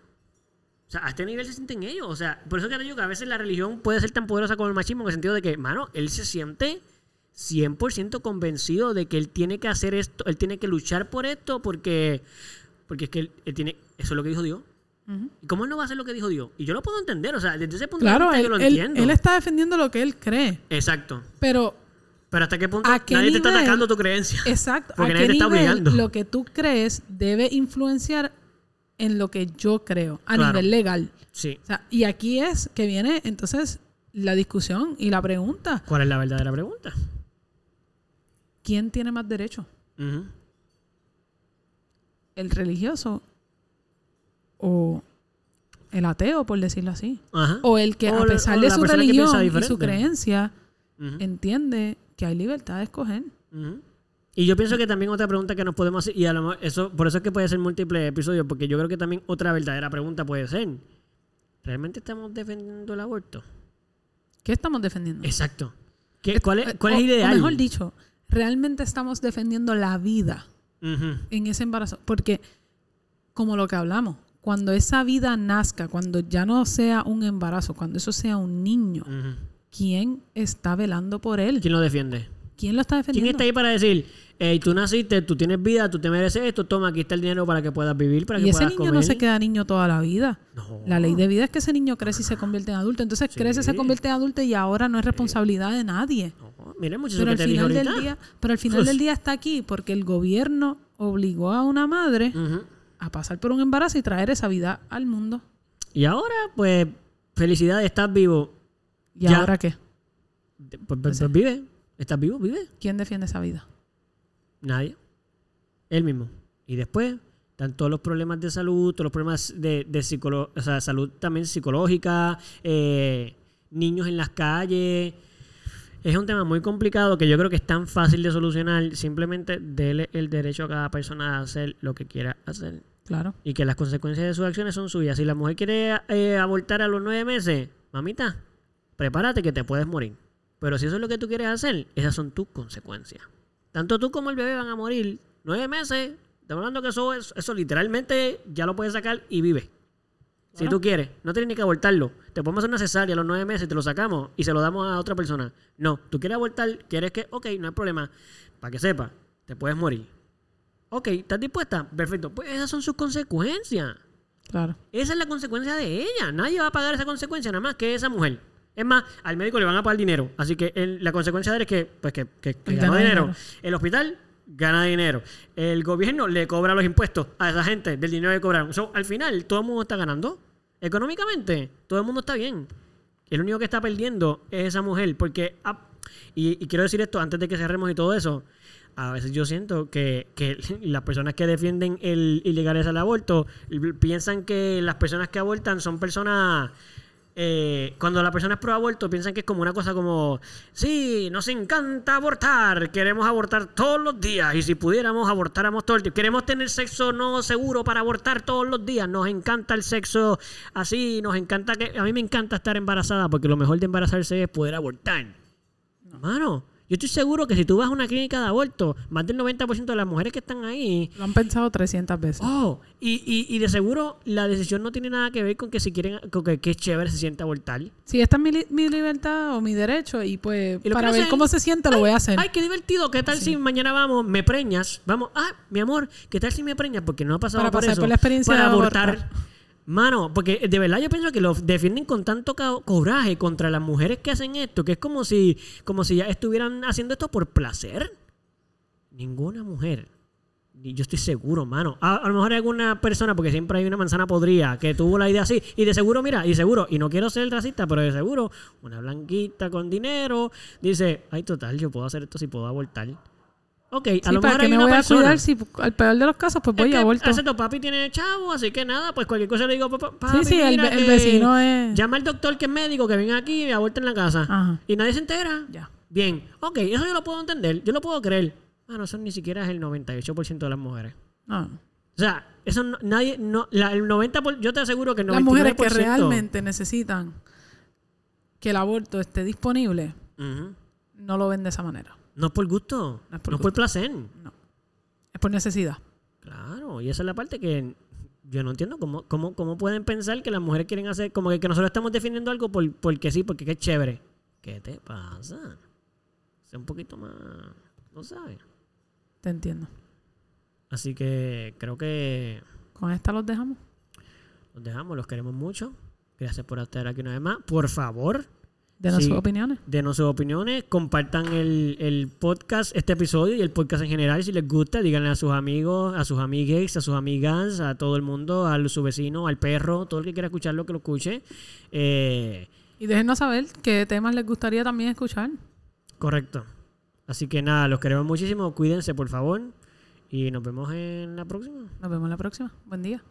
O sea, a este nivel se sienten ellos. O sea, por eso que te digo que a veces la religión puede ser tan poderosa como el machismo en el sentido de que, mano, él se siente 100% convencido de que él tiene que hacer esto, él tiene que luchar por esto porque, porque es que él, él tiene, eso es lo que dijo Dios. ¿Y cómo él no va a hacer lo que dijo Dios? Y yo lo puedo entender, o sea, desde ese punto Claro, de vista él, yo lo entiendo. él está defendiendo lo que él cree. Exacto. Pero, Pero hasta qué punto ¿A qué nadie te está atacando tu creencia. exacto, Porque ¿a nadie qué te está nivel obligando. lo que tú crees debe influenciar en lo que yo creo a Claro. nivel legal? Sí. O sea, y aquí es que viene entonces la discusión y la pregunta. ¿Cuál es la verdadera pregunta? ¿Quién tiene más derecho? ¿El religioso o el ateo, por decirlo así? Ajá. O el que O a pesar de su religión y su creencia entiende que hay libertad de escoger. Y yo pienso que también otra pregunta que nos podemos hacer, y a lo mejor eso, por eso es que puede ser múltiples episodios, porque yo creo que también otra verdadera pregunta puede ser, ¿realmente estamos defendiendo el aborto? ¿Qué estamos defendiendo? Exacto. ¿Qué- ¿Cuál es, Eh, cuál o- es ideal? O mejor dicho, realmente estamos defendiendo la vida en ese embarazo. Porque, como lo que hablamos, cuando esa vida nazca, cuando ya no sea un embarazo, cuando eso sea un niño. ¿quién está velando por él? ¿Quién lo defiende? ¿Quién lo está defendiendo? ¿Quién está ahí para decir, hey, tú naciste, tú tienes vida, tú te mereces esto, toma, aquí está el dinero para que puedas vivir, para que y ese puedas niño comer? no se queda niño toda la vida. No. La ley de vida es que ese niño crece y se convierte en adulto. Entonces crece, se Sí. convierte en adulto y ahora no es responsabilidad de nadie. No, mucho Pero al final del día, pero al final Pues. del día está aquí porque el gobierno obligó a una madre a pasar por un embarazo y traer esa vida al mundo. Y ahora, pues, felicidades, estás vivo. ¿Y Ya. ahora qué? Pues, pues, pues vive. ¿Estás vivo? Vive. ¿Quién defiende esa vida? Nadie. Él mismo. Y después están todos los problemas de salud, todos los problemas de, de psicolo- o sea, salud también psicológica, eh, niños en las calles. Es un tema muy complicado que yo creo que es tan fácil de solucionar. Simplemente dele el derecho a cada persona a hacer lo que quiera hacer. Claro. Y que las consecuencias de sus acciones son suyas. Si la mujer quiere eh, abortar a los nueve meses, mamita, prepárate que te puedes morir. Pero si eso es lo que tú quieres hacer, esas son tus consecuencias. Tanto tú como el bebé van a morir nueve meses. Estamos hablando que eso, es- eso literalmente ya lo puedes sacar y vive. Si tú quieres, no tienes ni que abortarlo. Te podemos hacer una cesárea a los nueve meses, te lo sacamos y se lo damos a otra persona. No, tú quieres abortar, quieres que, ok, no hay problema. Para que sepa, te puedes morir. Ok, ¿estás dispuesta? Perfecto. Pues esas son sus consecuencias. Claro. Esa es la consecuencia de ella. Nadie va a pagar esa consecuencia, nada más que esa mujer. Es más, al médico le van a pagar dinero. Así que el- la consecuencia de él es que, pues que, gana dinero. dinero. El hospital gana dinero. El gobierno le cobra los impuestos a esa gente del dinero que cobraron. So, al final, todo el mundo está ganando. Económicamente, todo el mundo está bien. El único que está perdiendo es esa mujer. Porque, ah, y, y quiero decir esto antes de que cerremos y todo eso. A veces yo siento que, que las personas que defienden el ilegalizar el aborto piensan que las personas que abortan son personas... eh, cuando la persona es pro aborto piensan que es como una cosa como sí, nos encanta abortar, queremos abortar todos los días y si pudiéramos abortáramos todo el tiempo. Queremos tener sexo no seguro para abortar todos los días. Nos encanta el sexo así, nos encanta que a mí me encanta estar embarazada porque lo mejor de embarazarse es poder abortar. Mano, yo estoy seguro que si tú vas a una clínica de aborto, más del 90% de las mujeres que están ahí, Lo han pensado 300 veces. oh, y, y, y de seguro la decisión no tiene nada que ver con que si quieren, con que, que es chévere se siente abortar. Si esta es mi, li- mi libertad o mi derecho y pues Y para ver cómo se siente lo voy a hacer. Ay, qué divertido. ¿Qué tal si mañana vamos, me preñas? Vamos, ah, mi amor, ¿qué tal si me preñas? Porque no ha pasado Para por pasar eso. por la experiencia Para de abortar. abortar. Mano, porque de verdad yo pienso que lo defienden con tanto coraje contra las mujeres que hacen esto, que es como si, como si ya estuvieran haciendo esto por placer. Ninguna mujer. Yo estoy seguro, mano. A, lo mejor hay alguna persona, porque siempre hay una manzana podrida, que tuvo la idea así. Y de seguro, mira, y seguro, y no quiero ser racista, pero de seguro, una blanquita con dinero dice, ay, total, yo puedo hacer esto si puedo abortar. Ok, a lo mejor que hay me una voy a cuidar si al peor de los casos pues Es voy a aborto. Exacto, papi tiene chavo, así que nada, pues cualquier cosa le digo, "Papá, papi, Sí, sí, el, mira vecino es... Llama al doctor que es médico, que venga aquí y aborta en la casa. Ajá. Y nadie se entera. Ya. Bien, ok, eso yo lo puedo entender, yo lo puedo creer. Bueno, eso ni siquiera es el 98% de las mujeres. No. O sea, eso no- nadie, no, la- el 90%, por- yo te aseguro que el 99%. Las mujeres que realmente necesitan que el aborto esté disponible no lo ven de esa manera. No es por gusto, No es por no es por placer. No. Es por necesidad. Claro, y esa es la parte que yo no entiendo cómo, cómo, cómo pueden pensar que las mujeres quieren hacer, como que, que nosotros estamos defendiendo algo por, porque sí, porque es chévere. ¿Qué te pasa? sea un poquito más, no sabes. Te entiendo. Así que creo que Con esta los dejamos. los dejamos, los queremos mucho. Gracias por estar aquí una vez más. Por favor, Denos Sí. sus opiniones. denos sus opiniones, compartan el, el podcast, este episodio y el podcast en general si les gusta, díganle a sus amigos, a sus amigues, a sus amigas, a todo el mundo, a su vecino, al perro, todo el que quiera escucharlo que lo escuche. Eh, Y déjenos saber qué temas les gustaría también escuchar. correcto. Así que nada, los queremos muchísimo, cuídense por favor y nos vemos en la próxima. Nos vemos la próxima. Buen día.